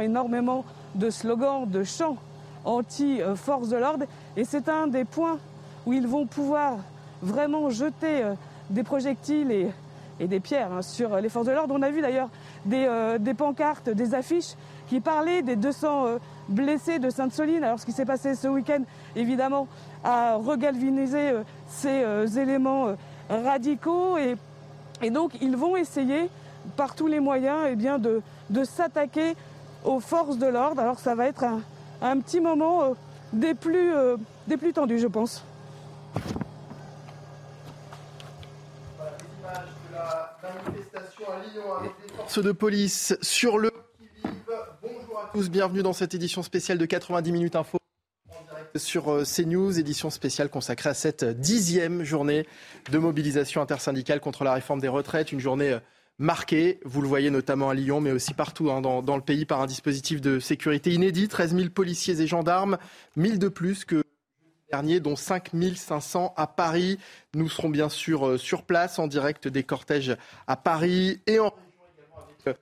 Énormément de slogans, de chants anti-force de l'ordre et c'est un des points où ils vont pouvoir vraiment jeter euh, des projectiles et, des pierres hein, sur les forces de l'ordre. On a vu d'ailleurs des, euh, pancartes, des affiches qui parlaient des 200 euh, blessés de Sainte-Soline. Alors ce qui s'est passé ce week-end, évidemment, a regalvinisé euh, ces euh, éléments radicaux et, donc ils vont essayer par tous les moyens eh bien, de s'attaquer aux forces de l'ordre. Alors ça va être un, petit moment des, plus, des plus tendus, je pense. manifestation à Lyon avec les forces de police sur le Bonjour à tous, bienvenue dans cette édition spéciale de 90 minutes info sur euh, CNews, édition spéciale consacrée à cette dixième journée de mobilisation intersyndicale contre la réforme des retraites, une journée euh, marquée, vous le voyez notamment à Lyon, mais aussi partout hein, dans, le pays par un dispositif de sécurité inédit, 13 000 policiers et gendarmes, 1000 de plus que dernier, dont 5500 à Paris. Nous serons bien sûr euh, sur place en direct des cortèges à Paris et en avec euh,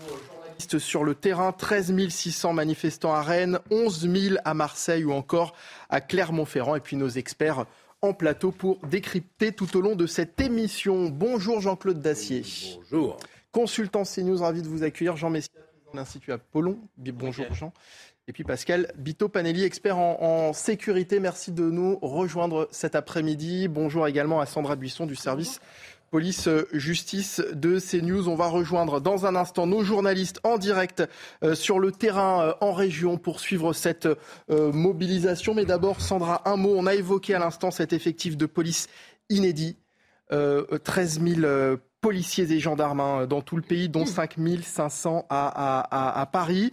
nos journalistes sur le terrain. 13 600 manifestants à Rennes, 11 000 à Marseille ou encore à Clermont-Ferrand. Et puis nos experts en plateau pour décrypter tout au long de cette émission. Bonjour Jean-Claude Dacier. Bonjour. Consultant CNews, ravi de vous accueillir. Jean Messia, de l'Institut Apollon. Bonjour Jean. Et puis Pascal Bito-Panelli, expert en, en, sécurité, merci de nous rejoindre cet après-midi. Bonjour également à Sandra Buisson du service police-justice de CNews. On va rejoindre dans un instant nos journalistes en direct euh, sur le terrain euh, en région pour suivre cette euh, mobilisation. Mais d'abord, Sandra, un mot. On a évoqué à l'instant cet effectif de police inédit. 13 000 policiers et gendarmes hein, dans tout le pays, dont 5 500 à, à, à Paris.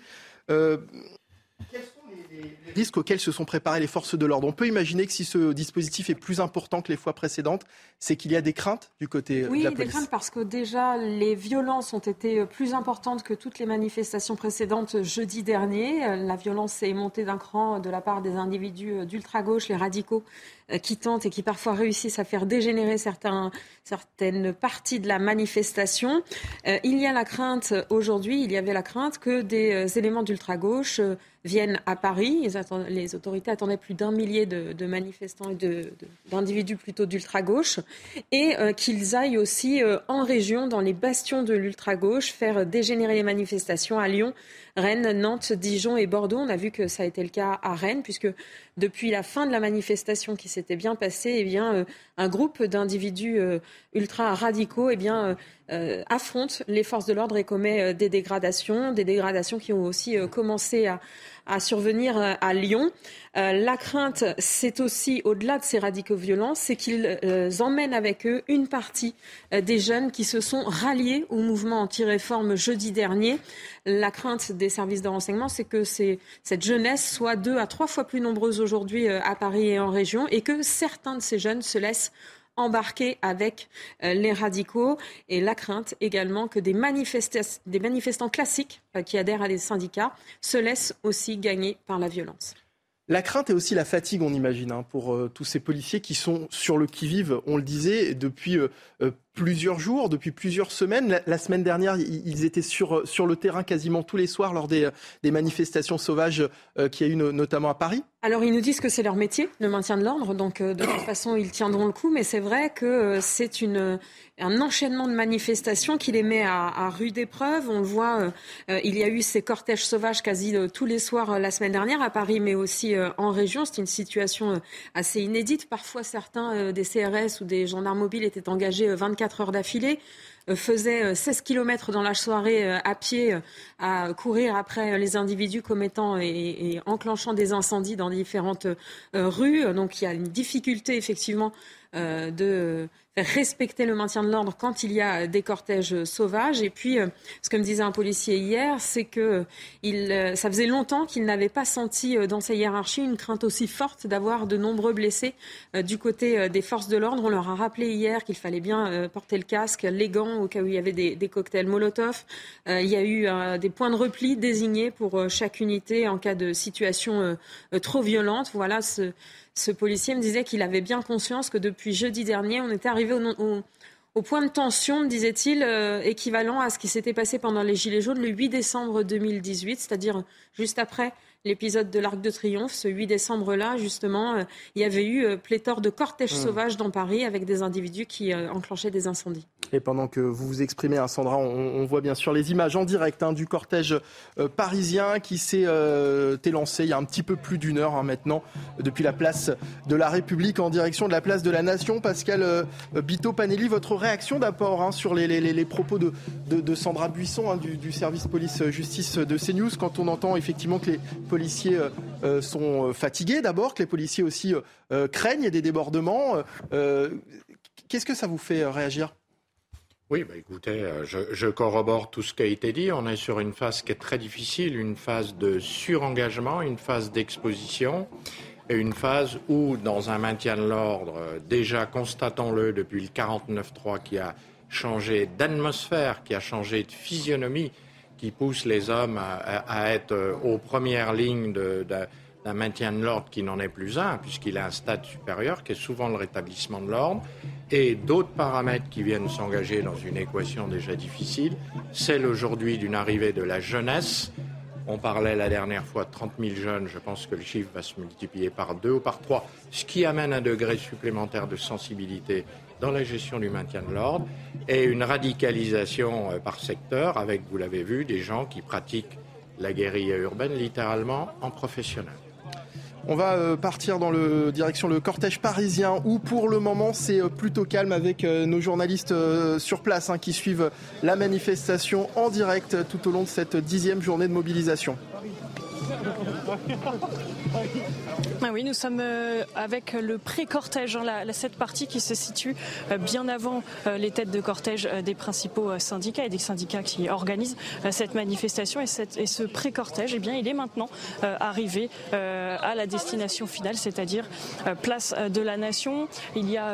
Risques auxquels se sont préparées les forces de l'ordre On peut imaginer que si ce dispositif est plus important que les fois précédentes, c'est qu'il y a des craintes du côté oui, de la police. Oui, des craintes parce que déjà les violences ont été plus importantes que toutes les manifestations précédentes jeudi dernier. La violence est montée d'un cran de la part des individus d'ultra-gauche, les radicaux, qui tentent et qui parfois réussissent à faire dégénérer certaines parties de la manifestation. Euh, il y a la crainte aujourd'hui, il y avait la crainte que des euh, éléments d'ultra-gauche euh, viennent à Paris. Les autorités attendaient plus d'un millier de, manifestants et d'individus plutôt d'ultra-gauche et euh, qu'ils aillent aussi euh, en région, dans les bastions de l'ultra-gauche, faire dégénérer les manifestations à Lyon, Rennes, Nantes, Dijon et Bordeaux. On a vu que ça a été le cas à Rennes, puisque depuis la fin de la manifestation qui s'était bien passée, eh bien, euh, un groupe d'individus euh, ultra radicaux eh bien, euh, affronte les forces de l'ordre et commet des dégradations, des dégradations qui ont aussi commencé à, survenir à Lyon. Euh, la crainte, c'est aussi, au-delà de ces radicaux violents, c'est qu'ils euh, emmènent avec eux une partie euh, des jeunes qui se sont ralliés au mouvement anti-réforme jeudi dernier. La crainte des services de renseignement, c'est que cette jeunesse soit deux à trois fois plus nombreuse aujourd'hui à Paris et en région et que certains de ces jeunes se laissent embarquer avec les radicaux et la crainte également que des, manifestants classiques qui adhèrent à des syndicats se laissent aussi gagner par la violence. La crainte et aussi la fatigue, on imagine, hein, pour euh, tous ces policiers qui sont sur le qui-vive, on le disait, depuis euh, euh, plusieurs jours, depuis plusieurs semaines. La, semaine dernière, ils étaient sur, sur le terrain quasiment tous les soirs lors des, des manifestations sauvages euh, qu'il y a eu no, notamment à Paris. Alors ils nous disent que c'est leur métier, le maintien de l'ordre, donc euh, de toute façon ils tiendront le coup, mais c'est vrai que euh, c'est une, un enchaînement de manifestations qui les met à, à rude épreuve. On le voit, il y a eu ces cortèges sauvages quasi tous les soirs la semaine dernière à Paris, mais aussi en région. C'est une situation assez inédite. Parfois certains des CRS ou des gendarmes mobiles étaient engagés 24 heures d'affilée, euh, faisait 16 euh, km dans la soirée euh, à pied à courir après les individus commettant et, et enclenchant des incendies dans différentes rues. Donc il y a une difficulté effectivement de faire respecter le maintien de l'ordre quand il y a des cortèges sauvages. Et puis, ce que me disait un policier hier, c'est que il, ça faisait longtemps qu'il n'avait pas senti dans sa hiérarchie une crainte aussi forte d'avoir de nombreux blessés du côté des forces de l'ordre. On leur a rappelé hier qu'il fallait bien porter le casque, les gants au cas où il y avait des, des cocktails Molotov. il y a eu des points de repli désignés pour chaque unité en cas de situation trop violente. Voilà ce ce policier me disait qu'il avait bien conscience que depuis jeudi dernier, on était arrivé au, point de tension, me disait-il, euh, équivalent à ce qui s'était passé pendant les Gilets jaunes le 8 décembre 2018, c'est-à-dire juste après l'épisode de l'Arc de Triomphe. Ce 8 décembre-là, justement, euh, il y avait eu euh, pléthore de cortèges mmh. sauvages dans Paris avec des individus qui enclenchaient des incendies. Et pendant que vous vous exprimez, hein, Sandra, on, voit bien sûr les images en direct hein, du cortège parisien qui s'est élancé il y a un petit peu plus d'une heure hein, maintenant depuis la place de la République en direction de la place de la Nation. Pascal Bito Panelli, votre réaction d'abord sur les, propos de, Sandra Buisson du, du service police-justice de CNews quand on entend effectivement que les policiers euh, euh, sont euh, fatigués d'abord, que les policiers aussi craignent des débordements. Qu'est-ce que ça vous fait réagir? Oui, bah écoutez, je, corrobore tout ce qui a été dit. On est sur une phase qui est très difficile, une phase de surengagement, une phase d'exposition et une phase où, dans un maintien de l'ordre, déjà constatons-le depuis le 49-3 qui a changé d'atmosphère, qui a changé de physionomie, qui pousse les hommes à, être euh, aux premières lignes d'un maintien de l'ordre qui n'en est plus un, puisqu'il a un stade supérieur, qui est souvent le rétablissement de l'ordre, et d'autres paramètres qui viennent s'engager dans une équation déjà difficile, celle aujourd'hui d'une arrivée de la jeunesse. On parlait la dernière fois de 30 000 jeunes, je pense que le chiffre va se multiplier par deux ou par trois, ce qui amène un degré supplémentaire de sensibilité dans la gestion du maintien de l'ordre et une radicalisation euh, par secteur avec, vous l'avez vu, des gens qui pratiquent la guérilla urbaine littéralement en professionnel. On va euh, partir dans le direction le cortège parisien où pour le moment c'est euh, plutôt calme avec nos journalistes sur place hein, qui suivent la manifestation en direct tout au long de cette dixième journée de mobilisation. Ah oui, nous sommes euh, avec le pré-cortège, hein, cette partie qui se situe euh, bien avant euh, les têtes de cortège des principaux syndicats et des syndicats qui organisent cette manifestation. Et, ce pré-cortège, eh bien, il est maintenant arrivé à la destination finale, c'est-à-dire place de la Nation. Il y a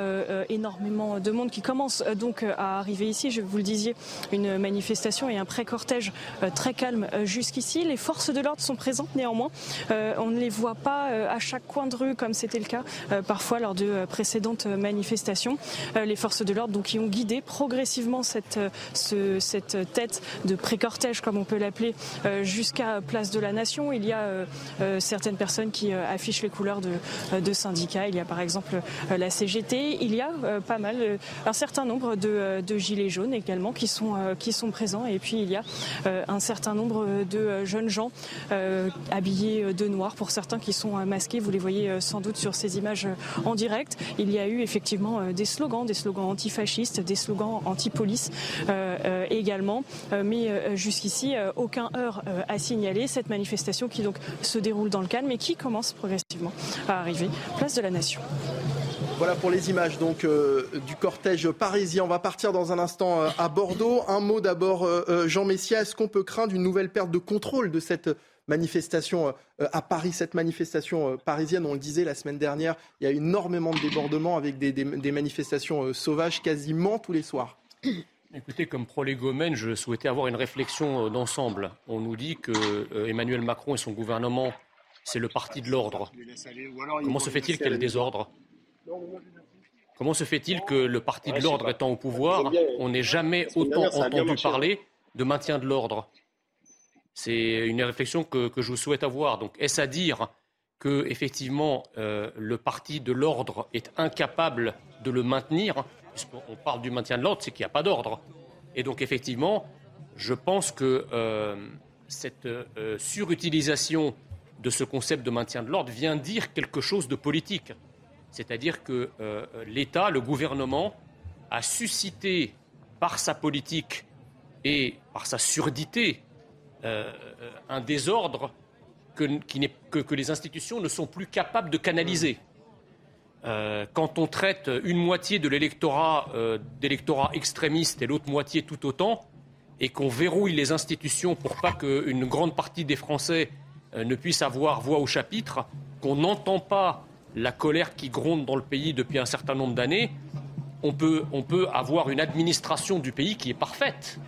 énormément de monde qui commence donc à arriver ici. Je vous le disiez, une manifestation et un pré-cortège très calme jusqu'ici. Les forces de l'ordre sont présentes néanmoins. On les voit pas à chaque coin de rue, comme c'était le cas euh, parfois lors de euh, précédentes manifestations. Euh, les forces de l'ordre donc qui ont guidé progressivement cette, cette tête de pré-cortège, comme on peut l'appeler, jusqu'à Place de la Nation. Il y a certaines personnes qui affichent les couleurs de, de, syndicats. Il y a par exemple la CGT. Il y a pas mal, un certain nombre de, de, gilets jaunes également qui sont, qui sont présents. Et puis il y a un certain nombre de jeunes gens habillés de noir pour certains qui sont masqués. Vous les voyez euh, sans doute sur ces images euh, en direct. Il y a eu effectivement euh, des slogans, des slogans antifascistes, des slogans anti-police également. Mais jusqu'ici, aucun heure à signaler cette manifestation qui donc se déroule dans le calme et qui commence progressivement à arriver place de la Nation. Voilà pour les images donc du cortège parisien. On va partir dans un instant à Bordeaux. Un mot d'abord, Jean Messia. Est-ce qu'on peut craindre une nouvelle perte de contrôle de cette manifestation euh, à Paris, cette manifestation euh, parisienne, on le disait la semaine dernière, il y a énormément de débordements avec des, manifestations euh, sauvages quasiment tous les soirs. Écoutez, comme prolégomène, je souhaitais avoir une réflexion d'ensemble. On nous dit que Emmanuel Macron et son gouvernement, c'est le parti de l'ordre. Comment se fait-il qu'il y ait désordre? Comment se fait-il que le parti de l'ordre étant au pouvoir, on n'ait jamais autant entendu parler de maintien de l'ordre? C'est une réflexion que, je vous souhaite avoir. Donc, est-ce à dire que effectivement euh, le parti de l'ordre est incapable de le maintenir? Puisqu'on parle du maintien de l'ordre, c'est qu'il n'y a pas d'ordre. Et donc, effectivement, je pense que euh, cette euh, surutilisation de ce concept de maintien de l'ordre vient dire quelque chose de politique. C'est-à-dire que l'État, le gouvernement, a suscité par sa politique et par sa surdité euh, un désordre que, les institutions ne sont plus capables de canaliser. euh, quand on traite une moitié de l'électorat euh, d'électorat extrémiste et l'autre moitié tout autant, et qu'on verrouille les institutions pour pas qu'une grande partie des Français ne puisse avoir voix au chapitre, qu'on n'entend pas la colère qui gronde dans le pays depuis un certain nombre d'années, on peut avoir une administration du pays qui est parfaite.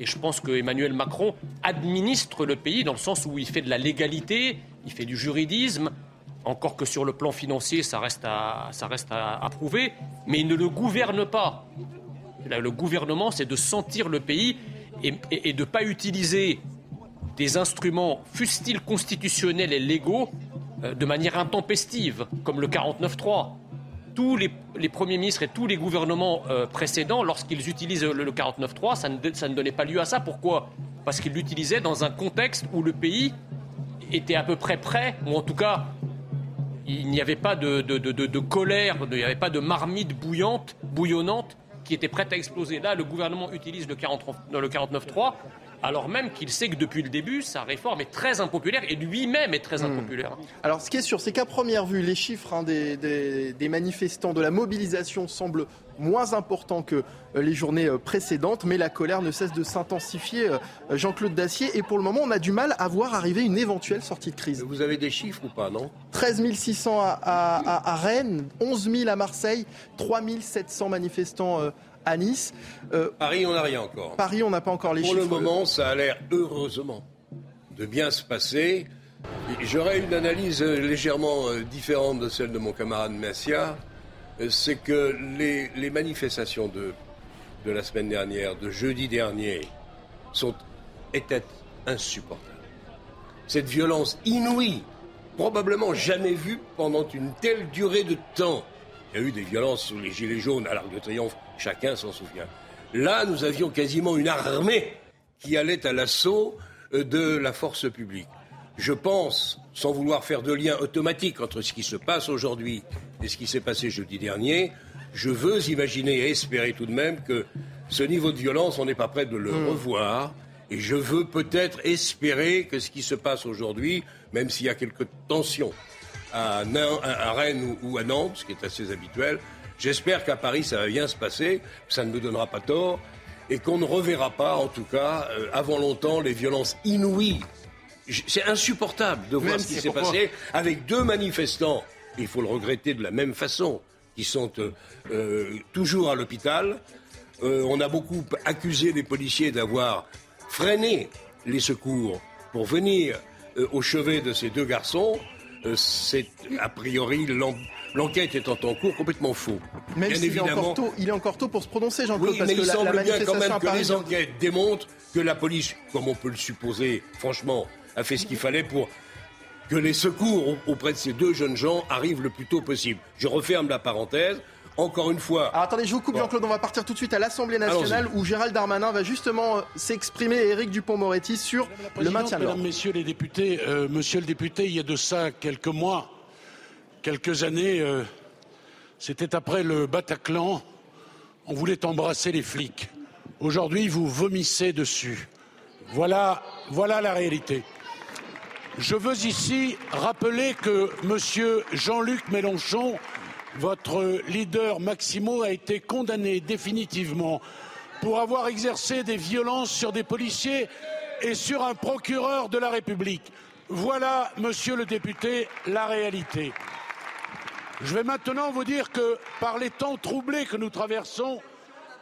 Et je pense que Emmanuel Macron administre le pays dans le sens où il fait de la légalité, il fait du juridisme, encore que sur le plan financier, ça reste à, prouver, mais il ne le gouverne pas. Le gouvernement, c'est de sentir le pays et, de ne pas utiliser des instruments, fussent-ils constitutionnels et légaux, euh, de manière intempestive, comme le 49-3. Tous les, premiers ministres et tous les gouvernements euh, précédents, lorsqu'ils utilisent le, 49-3, ça ne, ça ne donnait pas lieu à ça. Pourquoi? Parce qu'ils l'utilisaient dans un contexte où le pays était à peu près prêt, ou en tout cas il n'y avait pas de, colère, il n'y avait pas de marmite bouillante, bouillonnante qui était prête à exploser. Là, le gouvernement utilise le, 49.3 alors même qu'il sait que depuis le début, sa réforme est très impopulaire et lui-même est très hmm. impopulaire. Alors ce qui est sûr, c'est qu'à première vue, les chiffres hein, des, des, manifestants, de la mobilisation semblent moins importants que euh, les journées euh, précédentes, mais la colère ne cesse de s'intensifier, euh, Jean-Claude Dacier, et pour le moment, on a du mal à voir arriver une éventuelle sortie de crise. Vous avez des chiffres ou pas, non? 13 600 à, Rennes, 11 000 à Marseille, 3 700 manifestants à Nice. Paris, on n'a rien encore. Paris, on n'a pas encore les chiffres. Pour le moment, ça a l'air heureusement de bien se passer. J'aurais une analyse légèrement différente de celle de mon camarade Messia. C'est que les, manifestations de, de la semaine dernière, de jeudi dernier, sont, étaient insupportables. Cette violence inouïe, probablement jamais vue pendant une telle durée de temps. Il y a eu des violences sous les Gilets jaunes à l'Arc de Triomphe, chacun s'en souvient. Là, nous avions quasiment une armée qui allait à l'assaut euh, de la force publique. Je pense, sans vouloir faire de lien automatique entre ce qui se passe aujourd'hui et ce qui s'est passé jeudi dernier, je veux imaginer et espérer tout de même que ce niveau de violence, on n'est pas prêt de le hmm. revoir. Et je veux peut-être espérer que ce qui se passe aujourd'hui, même s'il y a quelques tensions à, Rennes ou, à Nantes, ce qui est assez habituel, j'espère qu'à Paris ça va bien se passer, ça ne me donnera pas tort, et qu'on ne reverra pas, en tout cas, euh, avant longtemps, les violences inouïes. C'est insupportable de voir ce qui s'est passé avec deux manifestants, il faut le regretter de la même façon, qui sont euh, euh, toujours à l'hôpital. On a beaucoup accusé les policiers d'avoir freiné les secours pour venir au chevet de ces deux garçons. c'est a priori l'enquête étant en cours complètement faux. Même s'il est encore tôt, il est encore tôt pour se prononcer, Jean-Claude. Oui, mais il semble bien quand même que les enquêtes démontrent que la police, comme on peut le supposer, franchement, a fait ce qu'il fallait pour que les secours auprès de ces deux jeunes gens arrivent le plus tôt possible. Je referme la parenthèse. Encore une fois. Alors attendez, je vous coupe, Jean-Claude. On va partir tout de suite à l'Assemblée nationale où Gérald Darmanin va justement euh, s'exprimer, Éric Dupont-Moretti, sur le maintien de Mesdames, Messieurs les députés, euh, Monsieur le député, il y a de ça quelques mois, quelques années, euh, c'était après le Bataclan, on voulait embrasser les flics. Aujourd'hui, vous vomissez dessus. Voilà, voilà la réalité. Je veux ici rappeler que M. Jean-Luc Mélenchon, votre leader Maximo, a été condamné définitivement pour avoir exercé des violences sur des policiers et sur un procureur de la République. Voilà, monsieur le député, la réalité. Je vais maintenant vous dire que par les temps troublés que nous traversons,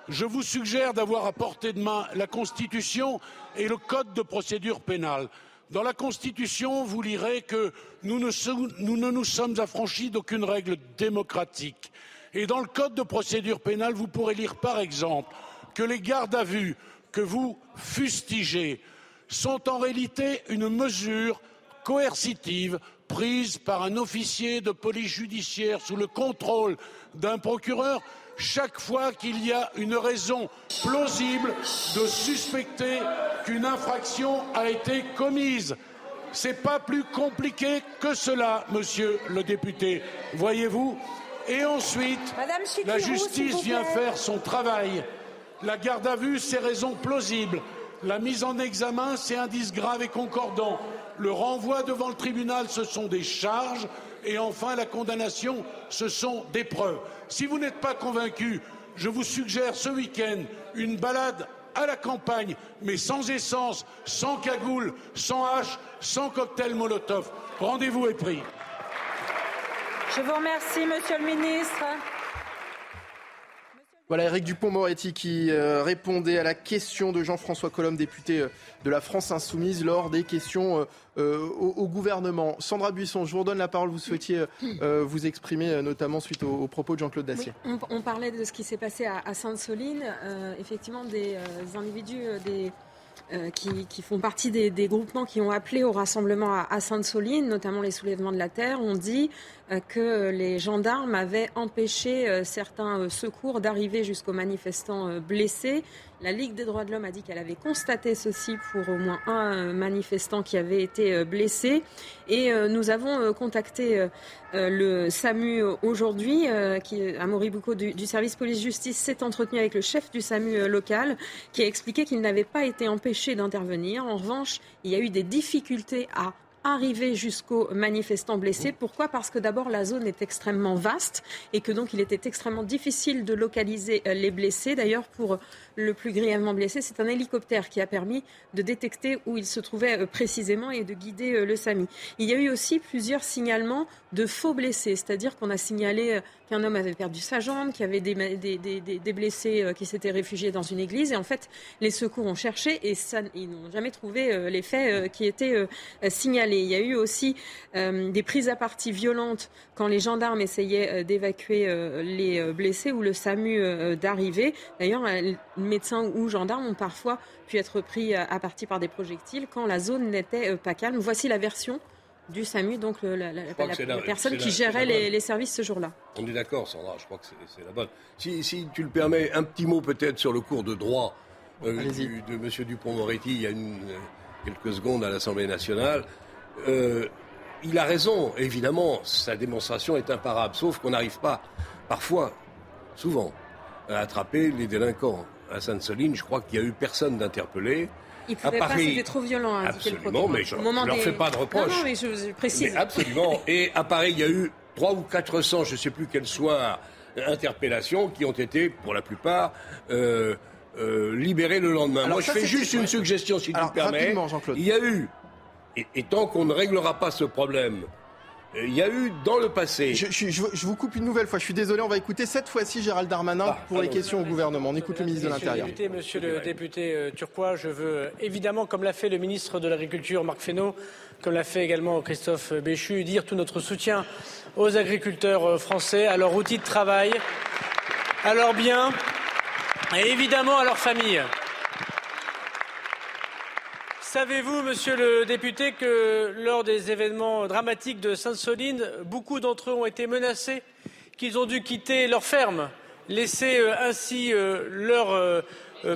je vous suggère d'avoir à portée de main la Constitution et le Code de procédure pénale. Dans la Constitution, vous lirez que nous ne, nous sommes affranchis d'aucune règle démocratique. Et dans le Code de procédure pénale, vous pourrez lire par exemple que les gardes à vue que vous fustigez sont en réalité une mesure coercitive prise par un officier de police judiciaire sous le contrôle d'un procureur chaque fois qu'il y a une raison plausible de suspecter qu'une infraction a été commise. C'est pas plus compliqué que cela, monsieur le député. Voyez-vous Et ensuite, la justice vient faire son travail. La garde à vue, c'est raison plausible. La mise en examen, c'est indice grave et concordant. Le renvoi devant le tribunal, ce sont des charges. Et enfin, la condamnation, ce sont des preuves. Si vous n'êtes pas convaincu, je vous suggère ce week-end une balade à la campagne, mais sans essence, sans cagoule, sans hache, sans cocktail Molotov. Rendez-vous est pris. Je vous remercie, Monsieur le Ministre. Voilà Eric Dupont-Moretti qui euh, répondait à la question de Jean-François Colombe, député euh, de la France Insoumise, lors des questions euh, au, gouvernement. Sandra Buisson, je vous redonne la parole. Vous souhaitiez vous exprimer notamment suite aux, propos de Jean-Claude Dacier. on, parlait de ce qui s'est passé à, Sainte-Soline. effectivement, des individus, des qui, font partie des, groupements qui ont appelé au rassemblement à, Sainte-Soline, notamment les soulèvements de la terre, ont dit que les gendarmes avaient empêché euh, certains secours d'arriver jusqu'aux manifestants blessés. La Ligue des droits de l'homme a dit qu'elle avait constaté ceci pour au moins un manifestant qui avait été blessé. Et nous avons contacté le SAMU aujourd'hui, qui, Moribuco du, du service police-justice, s'est entretenu avec le chef du SAMU local, qui a expliqué qu'il n'avait pas été empêché d'intervenir. En revanche, il y a eu des difficultés à arriver jusqu'aux manifestants blessés. Pourquoi? Parce que d'abord la zone est extrêmement vaste et que donc il était extrêmement difficile de localiser euh, les blessés. D'ailleurs, pour le plus grièvement blessé, c'est un hélicoptère qui a permis de détecter où il se trouvait euh, précisément et de guider euh, le SAMI. Il y a eu aussi plusieurs signalements de faux blessés, c'est-à-dire qu'on a signalé qu'un homme avait perdu sa jambe, qu'il y avait des, blessés qui s'étaient réfugiés dans une église. Et en fait, les secours ont cherché et ils n'ont jamais trouvé les faits qui étaient signalés. Il y a eu aussi euh, des prises à partie violentes quand les gendarmes essayaient euh, d'évacuer euh, les blessés ou le SAMU d'arriver. D'ailleurs, médecins ou gendarmes ont parfois pu être pris à partie par des projectiles quand la zone n'était pas calme. Voici la version du SAMU, donc la, personne qui gérait les, services ce jour-là. On est d'accord, Sandra, je crois que c'est la bonne. Si, tu le permets, un petit mot peut-être sur le cours de droit de M. Dupont-Moretti il y a quelques secondes à l'Assemblée nationale. Euh, il a raison, évidemment, sa démonstration est imparable, sauf qu'on n'arrive pas, parfois, souvent, à attraper les délinquants. À Sainte-Soline, je crois qu'il n'y a eu personne d'interpellé. Il pouvait pas, c'était trop violent à Absolument, mais je ne leur fais pas de reproche. Non, mais je, précise. absolument. Et à Paris, il y a eu 300 ou 400, je ne sais plus quel soir, interpellations qui ont été, pour la plupart, euh, euh, libérées le lendemain. Moi, je fais juste une suggestion, si tu me permets. Il y a eu et, tant qu'on ne réglera pas ce problème, euh, il y a eu dans le passé. Je, vous coupe une nouvelle fois. Je suis désolé. On va écouter cette fois-ci Gérald Darmanin ah, pour les questions au gouvernement. On écoute le ministre de l'Intérieur. Monsieur le député euh, turquois, je veux euh, évidemment, comme l'a fait le ministre de l'Agriculture Marc Fesneau, comme l'a fait également Christophe Béchu, dire tout notre soutien aux agriculteurs français, à leur outil de travail, à leurs biens et évidemment à leurs familles. Savez-vous, monsieur le député, que lors des événements dramatiques de Sainte-Soline, beaucoup d'entre eux ont été menacés, qu'ils ont dû quitter leur ferme, laisser euh, ainsi euh, leur euh,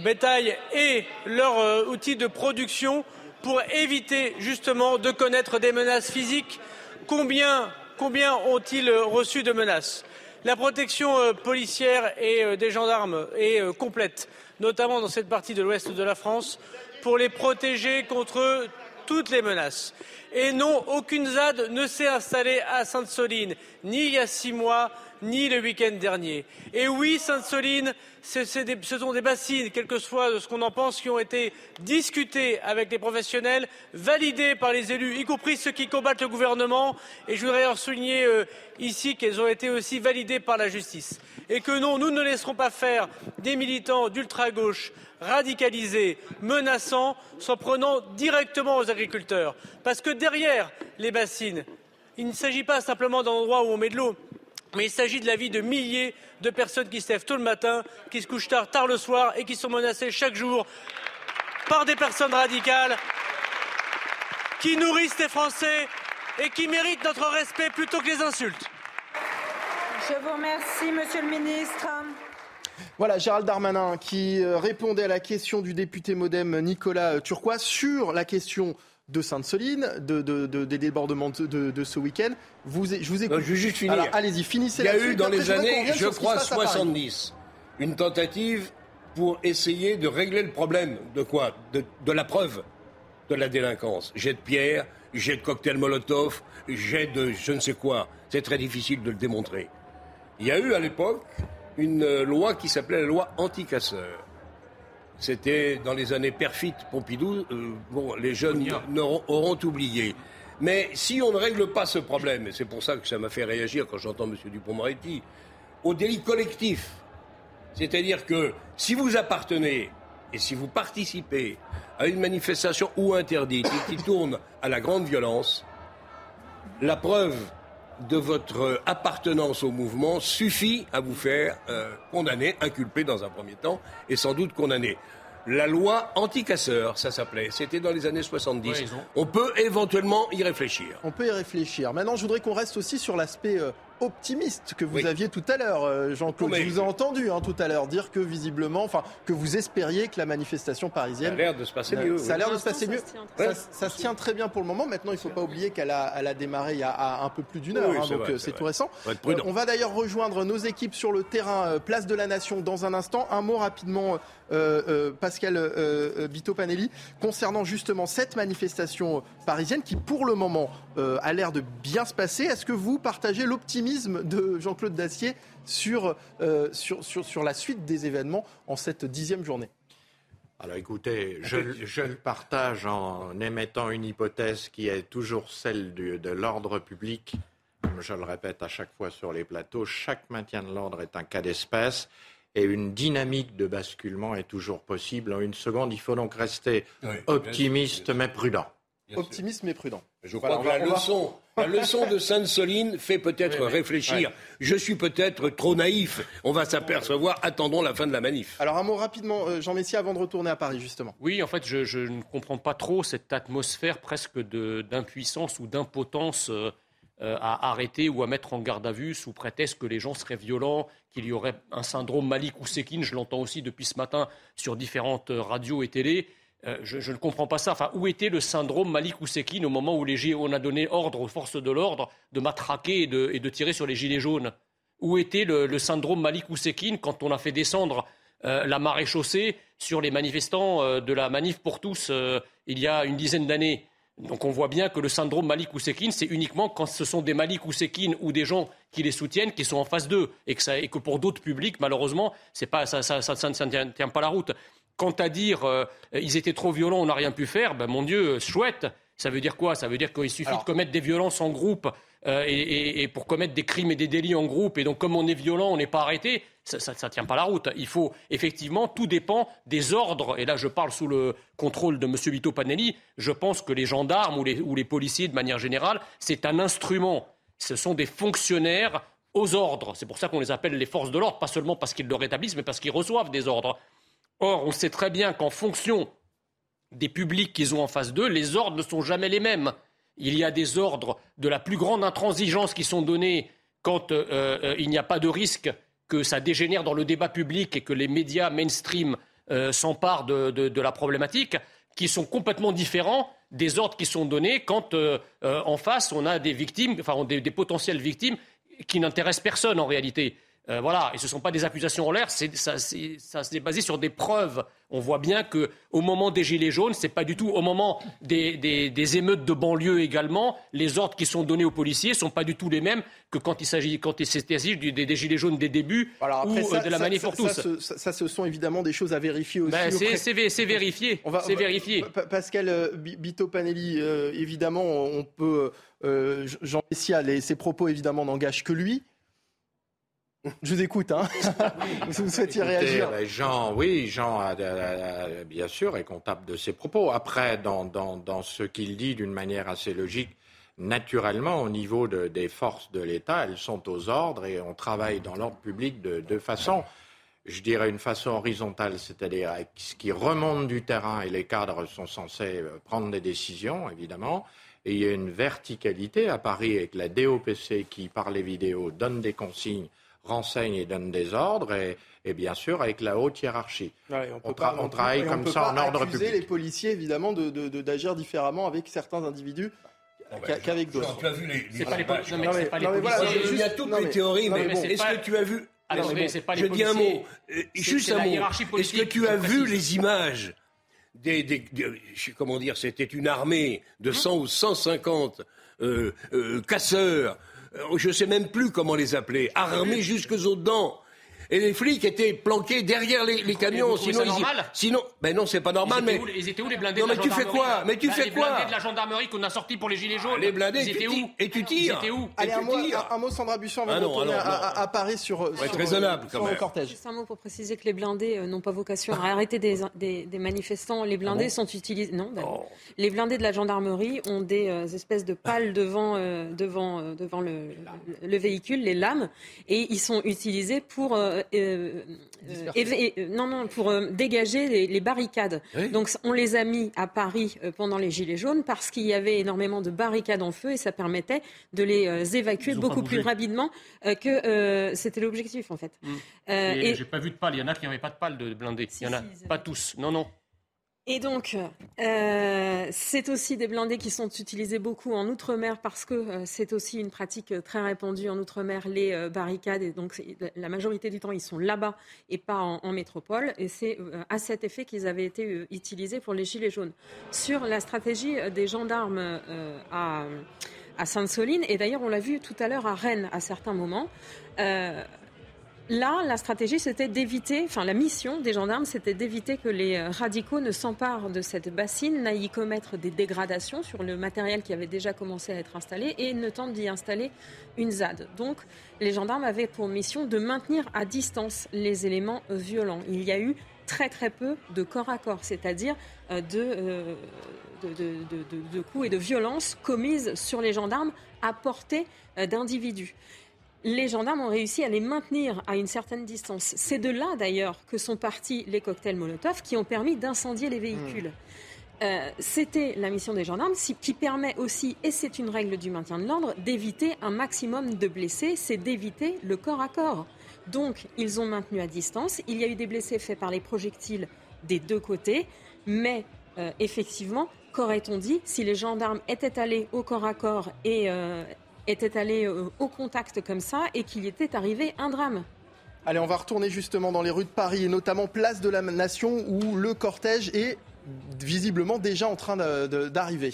bétail et leur outil de production pour éviter justement de connaître des menaces physiques? Combien, combien ont-ils reçu de menaces? La protection policière et des gendarmes est complète, notamment dans cette partie de l'ouest de la France pour les protéger contre toutes les menaces. Et non, aucune ZAD ne s'est installée à Sainte-Soline, ni il y a six mois, ni le week-end dernier. Et oui, Sainte-Soline, ce sont des bassines, quel que soit ce qu'on en pense, qui ont été discutées avec les professionnels, validées par les élus, y compris ceux qui combattent le gouvernement. Et je voudrais souligner euh, ici qu'elles ont été aussi validées par la justice. Et que non, nous ne laisserons pas faire des militants d'ultra-gauche radicalisés, menaçants, s'en prenant directement aux agriculteurs. Parce que derrière les bassines, il ne s'agit pas simplement d'un endroit où on met de l'eau, mais il s'agit de la vie de milliers de personnes qui se lèvent tôt le matin, qui se couchent tard, tard le soir et qui sont menacées chaque jour par des personnes radicales qui nourrissent les Français et qui méritent notre respect plutôt que les insultes. Je vous remercie, Monsieur le Ministre. Voilà, Gérald Darmanin qui euh, répondait à la question du député modem Nicolas Turquois sur la question de Sainte-Soline, de, des débordements de, ce week-end. Vous, je vous écoute. je veux juste finir. allez-y, finissez. Il y a eu dans les années, je crois, 70, une tentative pour essayer de régler le problème de quoi? De, la preuve de la délinquance. Jet de pierre, jet de cocktail Molotov, jet de je ne sais quoi. C'est très difficile de le démontrer. Il y a eu à l'époque une loi qui s'appelait la loi anti-casseurs. C'était dans les années perfites Pompidou. Euh, bon, les jeunes auront oublié. Mais si on ne règle pas ce problème, et c'est pour ça que ça m'a fait réagir quand j'entends M. Dupont-Moretti, au délit collectif, c'est-à-dire que si vous appartenez et si vous participez à une manifestation ou interdite et qui tourne à la grande violence, la preuve de votre appartenance au mouvement suffit à vous faire euh, condamner, inculper dans un premier temps, et sans doute condamner la loi anti-casseurs, ça s'appelait. C'était dans les années 70. On peut éventuellement y réfléchir. On peut y réfléchir. Maintenant, je voudrais qu'on reste aussi sur l'aspect euh, optimiste que vous aviez tout à l'heure, euh, Jean-Claude. Je vous ai entendu hein, tout à l'heure dire que visiblement, enfin, que vous espériez que la manifestation parisienne. Ça a l'air de se passer mieux. Ça a l'air de se passer mieux. Ça, se tient très bien pour le moment. Maintenant, il ne faut pas oublier qu'elle a, elle a démarré il y a un peu plus d'une heure, hein, donc euh, c'est tout récent. on va d'ailleurs rejoindre nos équipes sur le terrain, place de la Nation, dans un instant. Un mot rapidement euh, euh, Pascal euh, Bito Panelli, concernant justement cette manifestation parisienne qui, pour le moment, a l'air de bien se passer. Est-ce que vous partagez l'optimisme de Jean-Claude Dacier sur, sur, sur, sur la suite des événements en cette dixième journée? Alors écoutez, je, je, le partage en émettant une hypothèse qui est toujours celle de l'ordre public. Comme je le répète à chaque fois sur les plateaux, chaque maintien de l'ordre est un cas d'espèce et une dynamique de basculement est toujours possible. En une seconde, il faut donc rester optimiste mais prudent. Optimiste mais prudent. Je crois que la, leçon, la leçon de Sainte-Soline fait peut-être réfléchir. Je suis peut-être trop naïf. On va s'apercevoir. Attendons la fin de la manif. Alors un mot rapidement, euh, Jean Messia, avant de retourner à Paris, justement. Oui, en fait, je, ne comprends pas trop cette atmosphère presque d'impuissance ou d'impotence. Euh, à arrêter ou à mettre en garde à vue sous prétexte que les gens seraient violents, qu'il y aurait un syndrome Malik ou Sekin. Je l'entends aussi depuis ce matin sur différentes radios et télé. Euh, je, ne comprends pas ça. Où était le syndrome Malik ou Sekin au moment où les, on a donné ordre aux forces de l'ordre de matraquer et de, tirer sur les gilets jaunes? Où était le, syndrome Malik ou Sekin quand on a fait descendre euh, la marée chaussée sur les manifestants de la manif pour tous il y a une dizaine d'années? Donc on voit bien que le syndrome Malik Ousekine, c'est uniquement quand ce sont des Malik Ousekine ou des gens qui les soutiennent qui sont en face d'eux. Et, que pour d'autres publics, malheureusement, pas, ça, ne tient, pas la route. Quant à dire euh, ils étaient trop violents, on n'a rien pu faire, ben mon Dieu, chouette. Ça veut dire quoi? Ça veut dire qu'il suffit de commettre des violences en groupe euh, et, pour commettre des crimes et des délits en groupe. Et donc, comme on est violent, on n'est pas arrêté. Ça ne tient pas la route. Il faut effectivement, tout dépend des ordres. Et là, je parle sous le contrôle de M. Vito Panelli. Je pense que les gendarmes ou les, ou les policiers, de manière générale, c'est un instrument. Ce sont des fonctionnaires aux ordres. C'est pour ça qu'on les appelle les forces de l'ordre, pas seulement parce qu'ils le rétablissent, mais parce qu'ils reçoivent des ordres. Or, on sait très bien qu'en fonction des publics qu'ils ont en face d'eux, les ordres ne sont jamais les mêmes il y a des ordres de la plus grande intransigeance qui sont donnés quand euh, euh, il n'y a pas de risque que ça dégénère dans le débat public et que les médias mainstream euh, s'emparent de, la problématique, qui sont complètement différents des ordres qui sont donnés quand en face on a des victimes, enfin des, des potentielles victimes qui n'intéressent personne en réalité. Euh, voilà, et ce ne sont pas des accusations en l'air, ça, s'est basé sur des preuves. On voit bien qu'au moment des Gilets jaunes, ce n'est pas du tout au moment des, émeutes de banlieue également, les ordres qui sont donnés aux policiers ne sont pas du tout les mêmes que quand il s'agit quand il des, Gilets jaunes des débuts ou euh, de la manif pour tous. Ça, ce sont évidemment des choses à vérifier aussi. Ben, c'est vérifié. C'est vérifié. Pascal euh, Bito Panelli, évidemment, on peut. Jean Messia, ses propos évidemment n'engagent que lui. Je vous écoute, hein. vous souhaitiez réagir. Ben, Jean, oui, Jean, bien sûr, est comptable de ses propos. Après, dans, dans, ce qu'il dit d'une manière assez logique, naturellement, au niveau des forces de l'État, elles sont aux ordres et on travaille dans l'ordre public de deux façons. Je dirais une façon horizontale, c'est-à-dire ce qui remonte du terrain et les cadres sont censés euh, prendre des décisions, évidemment. Et il y a une verticalité à Paris avec la DOPC qui, par les vidéos, donne des consignes renseigne et donne des ordres, et, bien sûr avec la haute hiérarchie. on, travaille comme ça en ordre public. les policiers, évidemment, d'agir différemment avec certains individus qu'avec d'autres. Tu as vu les, Il y a toutes les théories, mais, est-ce que tu as vu Alors, je dis un mot, euh, juste un mot. Est-ce que tu as vu les images des, comment dire, c'était une armée de 100 ou 150 euh, euh, casseurs, je ne sais même plus comment les appeler, armés jusqu'aux dents et les flics étaient planqués derrière les, les camions. Sinon, ils, sinon, ben non, c'est pas normal. Ils mais où, ils étaient où les blindés non, de la mais tu fais quoi? Mais tu bah, fais les quoi? Les blindés de la gendarmerie qu'on a sortis pour les gilets jaunes. Les blindés, ils étaient où Et tu tires. Ils étaient où? Allez, un mot, un, mot, Sandra Busson, avant ah de retourner à, à, Paris sur, ouais, sur, raisonnable, sur le cortège. Juste un mot pour préciser que les blindés euh, n'ont pas vocation à arrêter des, des, des manifestants. Les blindés ah bon sont utilisés. Non, ben, oh. les blindés de la gendarmerie ont des euh, espèces de pales devant, euh, devant, euh, devant le, le, véhicule, les lames, et ils sont utilisés pour euh, euh, non, non, pour euh, dégager les, barricades. Donc on les a mis à Paris euh, pendant les Gilets jaunes parce qu'il y avait énormément de barricades en feu et ça permettait de les évacuer beaucoup plus rapidement que c'était l'objectif en fait. Mmh. et, j'ai pas vu de pales. Il y en a qui n'avaient pas de pales de blindés. Il y en a pas tous. Non, non. Et donc, euh, c'est aussi des blindés qui sont utilisés beaucoup en Outre-mer parce que euh, c'est aussi une pratique très répandue en Outre-mer, les euh, barricades. Et donc, la majorité du temps, ils sont là-bas et pas en, métropole. Et c'est à cet effet qu'ils avaient été utilisés pour les Gilets jaunes. Sur la stratégie des gendarmes à, à Sainte-Soline, et d'ailleurs, on l'a vu tout à l'heure à Rennes à certains moments, Là, la stratégie, c'était d'éviter, enfin la mission des gendarmes, c'était d'éviter que les euh, radicaux ne s'emparent de cette bassine, n'aillent commettre des dégradations sur le matériel qui avait déjà commencé à être installé et ne tentent d'y installer une ZAD. Donc, les gendarmes avaient pour mission de maintenir à distance les éléments violents. Il y a eu très très peu de corps à corps, c'est-à-dire euh, euh, de, de, coups et de violences commises sur les gendarmes à portée d'individus les gendarmes ont réussi à les maintenir à une certaine distance. C'est de là d'ailleurs que sont partis les cocktails Molotov qui ont permis d'incendier les véhicules. Hmm. Euh, c'était la mission des gendarmes qui permet aussi, et c'est une règle du maintien de l'ordre, d'éviter un maximum de blessés, c'est d'éviter le corps à corps. Donc, ils ont maintenu à distance. Il y a eu des blessés faits par les projectiles des deux côtés, mais euh, effectivement, qu'aurait-on dit si les gendarmes étaient allés au corps à corps et euh, était allé euh, au contact comme ça et qu'il était arrivé un drame. Allez, on va retourner justement dans les rues de Paris et notamment Place de la Nation où le cortège est visiblement déjà en train d'arriver.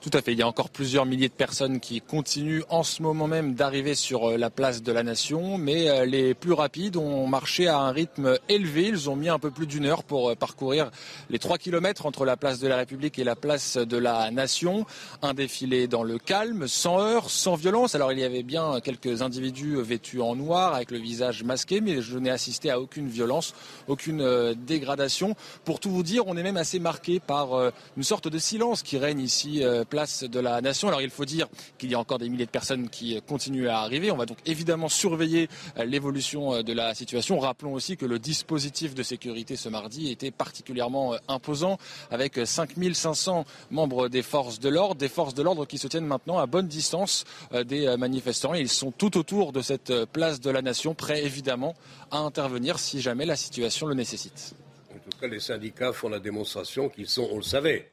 Tout à fait. Il y a encore plusieurs milliers de personnes qui continuent en ce moment même d'arriver sur euh, la place de la Nation, mais euh, les plus rapides ont marché à un rythme élevé. Ils ont mis un peu plus d'une heure pour euh, parcourir les trois kilomètres entre la place de la République et la place de la Nation. Un défilé dans le calme, sans heurts, sans violence. Alors il y avait bien quelques individus vêtus en noir avec le visage masqué, mais je n'ai assisté à aucune violence, aucune dégradation. Pour tout vous dire, on est même assez marqué par une sorte de silence qui règne ici place de la Nation. Alors il faut dire qu'il y a encore des milliers de personnes qui continuent à arriver. On va donc évidemment surveiller euh, l'évolution euh, de la situation. Rappelons aussi que le dispositif de sécurité ce mardi était particulièrement euh, imposant avec 5500 membres des forces de l'ordre, des forces de l'ordre qui se tiennent maintenant à bonne distance des manifestants. Ils sont tout autour de cette place de la Nation, prêts évidemment à intervenir si jamais la situation le nécessite. En tout cas, les syndicats font la démonstration qu'ils sont, on le savait,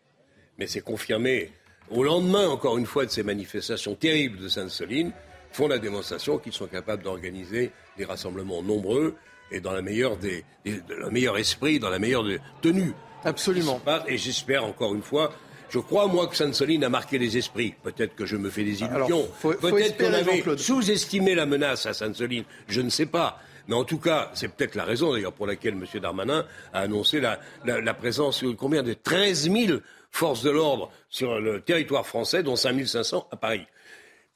mais c'est confirmé au lendemain, encore une fois, de ces manifestations terribles de Sainte-Soline, font la démonstration qu'ils sont capables d'organiser des rassemblements nombreux et dans la meilleure des, le meilleur esprit, dans la meilleure des tenues. Absolument. Et j'espère encore une fois je crois, moi, que Sainte-Soline a marqué les esprits. Peut-être que je me fais des illusions. Peut-être qu'on avait sous-estimé la menace à Sainte-Soline. Je ne sais pas. Mais en tout cas, c'est peut-être la raison d'ailleurs pour laquelle M. Darmanin a annoncé la, la, la présence combien de 13 000 forces de l'ordre sur le territoire français, dont 5500 à Paris.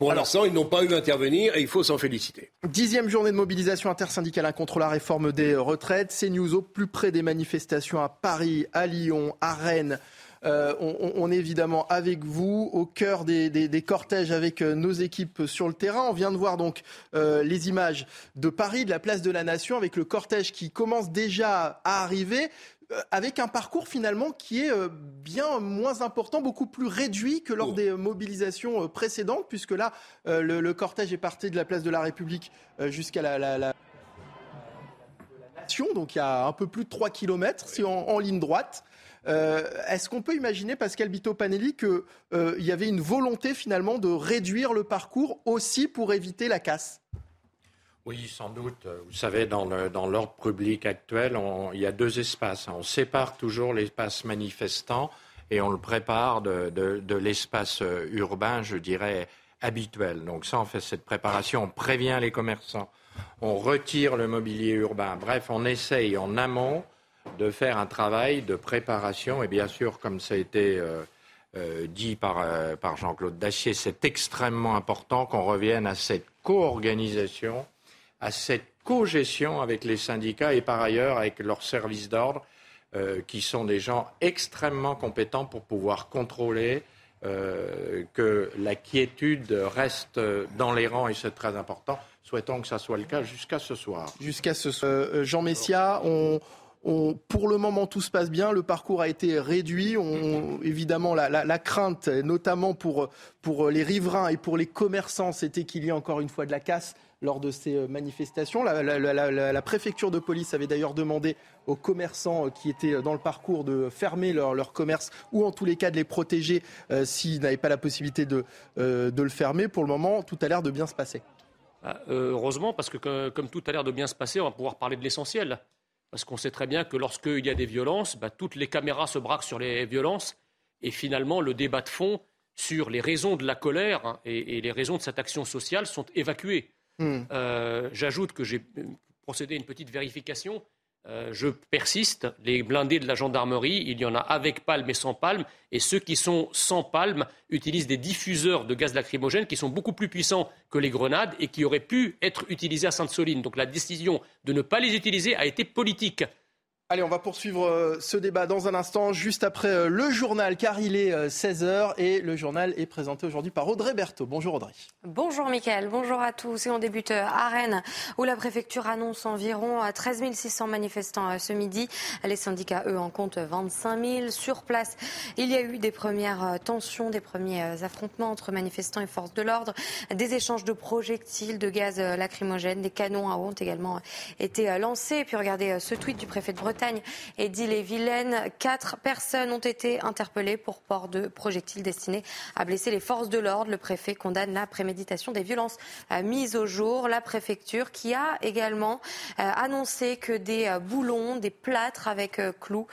Pour l'instant, ils n'ont pas eu à intervenir et il faut s'en féliciter. Dixième journée de mobilisation intersyndicale contre la réforme des retraites. C'est News au plus près des manifestations à Paris, à Lyon, à Rennes. Euh, on, est évidemment avec vous, au cœur des, cortèges avec euh, nos équipes sur le terrain. On vient de voir donc euh, les images de Paris, de la place de la Nation, avec le cortège qui commence déjà à arriver. Euh, avec un parcours finalement qui est euh, bien moins important, beaucoup plus réduit que lors oh. des mobilisations euh, précédentes, puisque là, le, cortège est parti de la place de la République jusqu'à la, action, donc il y a un peu plus de 3 km, c'est en, ligne droite. Euh, est-ce qu'on peut imaginer, Pascal Bito-Panelli, qu'il euh, y avait une volonté finalement de réduire le parcours aussi pour éviter la casse? Oui, sans doute. Vous savez, dans l'ordre public actuel, il y a deux espaces. On sépare toujours l'espace manifestant et on le prépare de, l'espace euh, urbain, je dirais, habituel. Donc ça, on fait cette préparation, on prévient les commerçants, on retire le mobilier urbain. Bref, on essaye en amont de faire un travail de préparation. Et bien sûr, comme ça a été euh, euh, dit par, par Jean-Claude Dacier, c'est extrêmement important qu'on revienne à cette co-organisation, à cette co-gestion avec les syndicats et par ailleurs avec leurs services d'ordre euh, qui sont des gens extrêmement compétents pour pouvoir contrôler euh, que la quiétude reste dans les rangs et c'est très important. Souhaitons que ça soit le cas jusqu'à ce soir. Jusqu'à ce soir. Euh, Jean Messia, pour le moment, tout se passe bien. Le parcours a été réduit. Évidemment, la, la, crainte, notamment pour, pour les riverains et pour les commerçants, c'était qu'il y ait encore une fois de la casse lors de ces euh, manifestations. La, préfecture de police avait d'ailleurs demandé aux commerçants euh, qui étaient euh, dans le parcours de fermer leur, commerce ou en tous les cas de les protéger s'ils n'avaient pas la possibilité de, le fermer. Pour le moment, tout a l'air de bien se passer. Bah, heureusement, parce que comme tout a l'air de bien se passer, on va pouvoir parler de l'essentiel. Parce qu'on sait très bien que lorsqu'il y a des violences, bah, toutes les caméras se braquent sur les violences. Et finalement, le débat de fond sur les raisons de la colère hein, et, et les raisons de cette action sociale sont évacuées. Hmm. Euh, j'ajoute que j'ai procédé à une petite vérification. Euh, je persiste, les blindés de la gendarmerie, il y en a avec palme et sans palme, et ceux qui sont sans palme utilisent des diffuseurs de gaz lacrymogène qui sont beaucoup plus puissants que les grenades et qui auraient pu être utilisés à Sainte-Soline. Donc la décision de ne pas les utiliser a été politique. Allez, on va poursuivre euh, ce débat dans un instant, juste après euh, le journal, car il est 16h euh, et le journal est présenté aujourd'hui par Audrey Berthaud. Bonjour Audrey. Bonjour Mickaël, bonjour à tous. Et on débute à Rennes, où la préfecture annonce environ 13 600 manifestants ce midi. Les syndicats, eux, en comptent 25 000. Sur place, il y a eu des premières tensions, des premiers affrontements entre manifestants et forces de l'ordre, des échanges de projectiles, de gaz lacrymogène, des canons à eau ont également été lancés. Et puis regardez ce tweet du préfet de Bretagne et d'Ille-et-Vilaine. Quatre personnes ont été interpellées pour port de projectiles destinés à blesser les forces de l'ordre. Le préfet condamne la préméditation des violences euh, mises au jour. La préfecture qui a également euh, annoncé que des euh, boulons, des plâtres avec clous,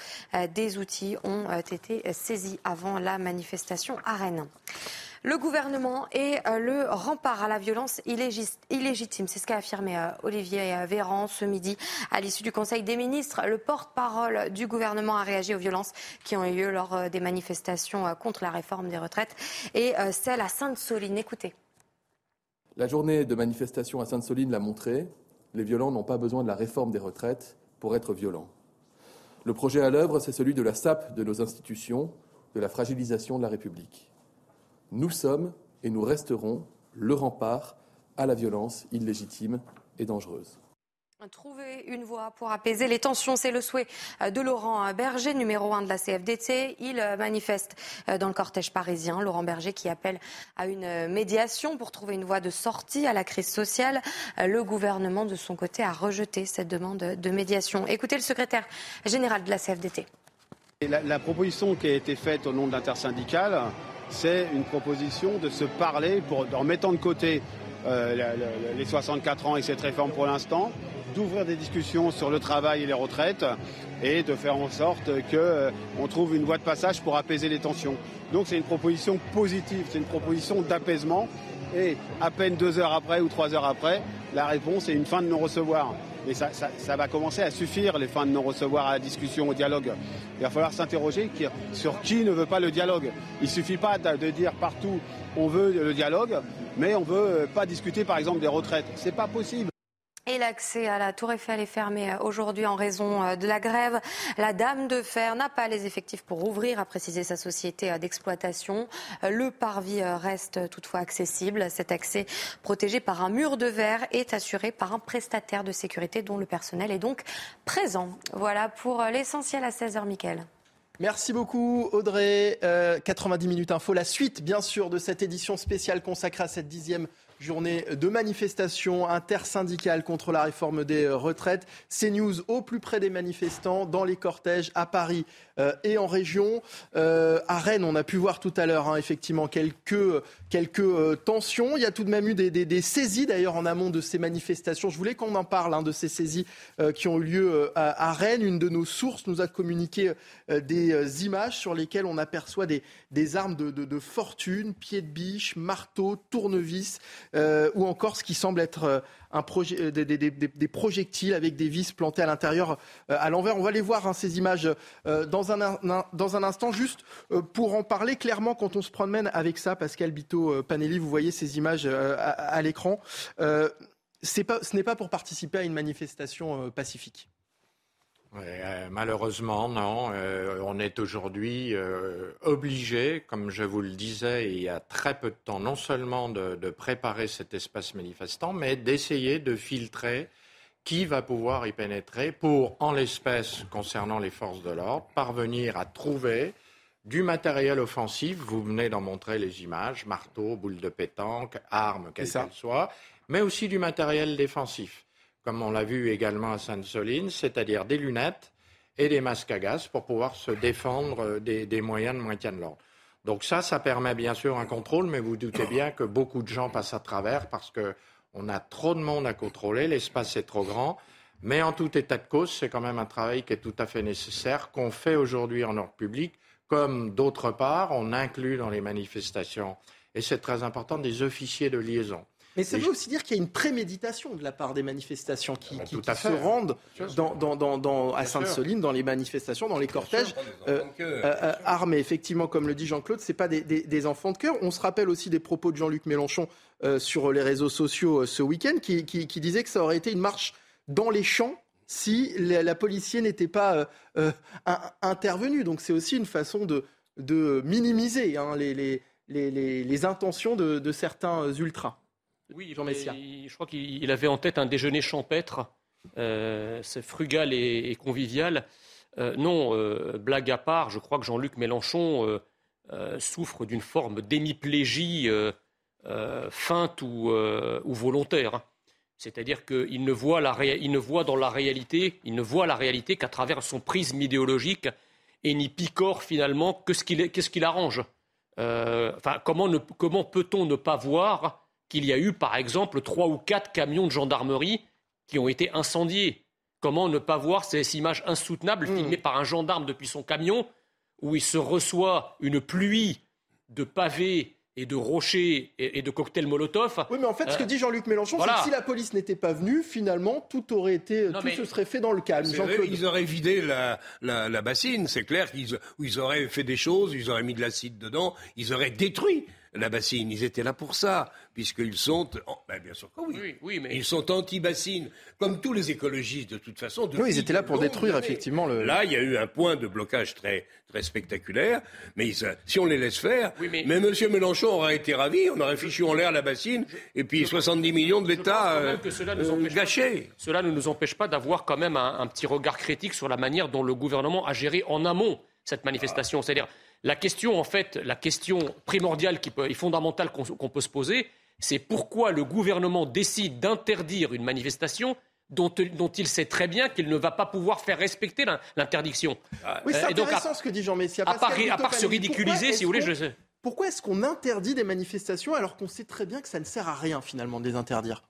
des outils ont été saisis avant la manifestation à Rennes. Le gouvernement est euh, le rempart à la violence illégitime. C'est ce qu'a affirmé euh, Olivier Véran ce midi à l'issue du Conseil des ministres. Le porte-parole du gouvernement a réagi aux violences qui ont eu lieu lors euh, des manifestations contre la réforme des retraites et celle à Sainte-Soline. Écoutez. La journée de manifestation à Sainte-Soline l'a montré. Les violents n'ont pas besoin de la réforme des retraites pour être violents. Le projet à l'œuvre, c'est celui de la sape de nos institutions, de la fragilisation de la République. Nous sommes et nous resterons le rempart à la violence illégitime et dangereuse. Trouver une voie pour apaiser les tensions, c'est le souhait de Laurent Berger, numéro un de la CFDT. Il manifeste dans le cortège parisien. Laurent Berger qui appelle à une médiation pour trouver une voie de sortie à la crise sociale. Le gouvernement, de son côté, a rejeté cette demande de médiation. Écoutez le secrétaire général de la CFDT. La, la proposition qui a été faite au nom de l'intersyndicale c'est une proposition de se parler en mettant de côté euh, les 64 ans et cette réforme pour l'instant, d'ouvrir des discussions sur le travail et les retraites et de faire en sorte qu'on euh, trouve une voie de passage pour apaiser les tensions. Donc c'est une proposition positive, c'est une proposition d'apaisement et à peine deux heures après ou trois heures après, la réponse est une fin de non-recevoir. Et ça, va commencer à suffire, les fins de non-recevoir à la discussion, au dialogue. Il va falloir s'interroger sur qui ne veut pas le dialogue. Il ne suffit pas de dire partout on veut le dialogue, mais on ne veut pas discuter par exemple des retraites. Ce n'est pas possible. Et l'accès à la Tour Eiffel est fermé euh, aujourd'hui en raison euh, de la grève. La Dame de Fer n'a pas les effectifs pour ouvrir, a précisé sa société euh, d'exploitation. Le parvis reste toutefois accessible. Cet accès, protégé par un mur de verre, est assuré par un prestataire de sécurité dont le personnel est donc présent. Voilà pour l'essentiel à 16h, Mickaël. Merci beaucoup Audrey. 90 minutes info. La suite, bien sûr, de cette édition spéciale consacrée à cette dixième Journée de manifestation intersyndicale contre la réforme des euh, retraites. CNews au plus près des manifestants, dans les cortèges à Paris euh, et en région. Euh, à Rennes, on a pu voir tout à l'heure hein, effectivement quelques, quelques tensions. Il y a tout de même eu des, saisies d'ailleurs en amont de ces manifestations. Je voulais qu'on en parle hein, de ces saisies qui ont eu lieu à, Rennes. Une de nos sources nous a communiqué des images sur lesquelles on aperçoit des, des armes de, de fortune, pieds de biche, marteaux, tournevis. Euh, ou encore ce qui semble être euh, un projet, euh, des, projectiles avec des vis plantées à l'intérieur, à l'envers. On va les voir, hein, ces images, dans, un, instant. Juste pour en parler clairement, quand on se promène avec ça, Pascal Bito Panelli, vous voyez ces images à, l'écran. ce n'est pas pour participer à une manifestation pacifique. Euh, malheureusement, non. Euh, on est aujourd'hui euh, obligé, comme je vous le disais il y a très peu de temps, non seulement de, de préparer cet espace manifestant, mais d'essayer de filtrer qui va pouvoir y pénétrer pour, en l'espèce, concernant les forces de l'ordre, parvenir à trouver du matériel offensif. Vous venez d'en montrer les images, marteau, boule de pétanque, armes, quelles qu'elles soient, mais aussi du matériel défensif comme on l'a vu également à Sainte-Soline, c'est-à-dire des lunettes et des masques à gaz pour pouvoir se défendre euh, des, moyens de maintien de l'ordre. Donc ça, ça permet bien sûr un contrôle, mais vous doutez bien que beaucoup de gens passent à travers parce qu'on a trop de monde à contrôler, l'espace est trop grand. Mais en tout état de cause, c'est quand même un travail qui est tout à fait nécessaire, qu'on fait aujourd'hui en ordre public, comme d'autre part, on inclut dans les manifestations, et c'est très important, des officiers de liaison. Mais ça veut aussi dire qu'il y a une préméditation de la part des manifestations qui, ah, se rendent dans, à Sainte-Soline, dans les manifestations, dans les cortèges euh, euh, euh, armés. Effectivement, comme le dit Jean-Claude, ce pas des, des, enfants de cœur. On se rappelle aussi des propos de Jean-Luc Mélenchon sur les réseaux sociaux ce week-end, qui, disait que ça aurait été une marche dans les champs si la, policier n'était pas intervenue. Donc c'est aussi une façon de, de minimiser hein, les, les, les, intentions de certains ultras. Oui, Jean Messia. Je crois qu'il avait en tête un déjeuner champêtre. Euh, c'est frugal et, convivial. Euh, non, euh, blague à part, je crois que Jean-Luc Mélenchon souffre d'une forme d'hémiplégie feinte ou, volontaire. C'est-à-dire qu'il ne, voit il ne voit dans la réalité, il ne voit la réalité qu'à travers son prisme idéologique et n'y picore finalement que ce qu'il arrange. enfin, comment, comment peut-on ne pas voir qu'il y a eu, par exemple, trois ou quatre camions de gendarmerie qui ont été incendiés. Comment ne pas voir ces images insoutenables hmm. filmées par un gendarme depuis son camion, où il se reçoit une pluie de pavés et de rochers et, de cocktails Molotov. Oui, mais en fait, ce que euh, dit Jean-Luc Mélenchon, c'est que si la police n'était pas venue, finalement, tout aurait été, tout se serait fait dans le calme. ils auraient vidé la, la, bassine, c'est clair qu'ils ils auraient fait des choses, ils auraient mis de l'acide dedans, ils auraient détruit bassine. Ils étaient là pour ça, puisqu'ils sont. Ben, bien sûr que oui. oui, mais... Ils sont anti-bassine, comme tous les écologistes de toute façon. Oui, ils étaient là pour détruire effectivement le. Là, il y a eu un point de blocage très, très spectaculaire, mais si on les laisse faire. mais... M. Mélenchon aurait été ravi, on aurait fichu en l'air la bassine, et puis 70 millions de l'État euh, euh, gâchés. Cela ne nous empêche pas d'avoir quand même un, un petit regard critique sur la manière dont le gouvernement a géré en amont cette manifestation. C'est-à-dire la question, en fait, la question primordiale qui peut, et fondamentale qu'on peut se poser, c'est pourquoi le gouvernement décide d'interdire une manifestation dont, il sait très bien qu'il ne va pas pouvoir faire respecter l'interdiction. Oui, c'est euh, intéressant ce que dit Jean Messia. À part, à part se ridiculiser, si vous voulez, je sais. Pourquoi est-ce qu'on interdit des manifestations alors qu'on sait très bien que ça ne sert à rien finalement de les interdire?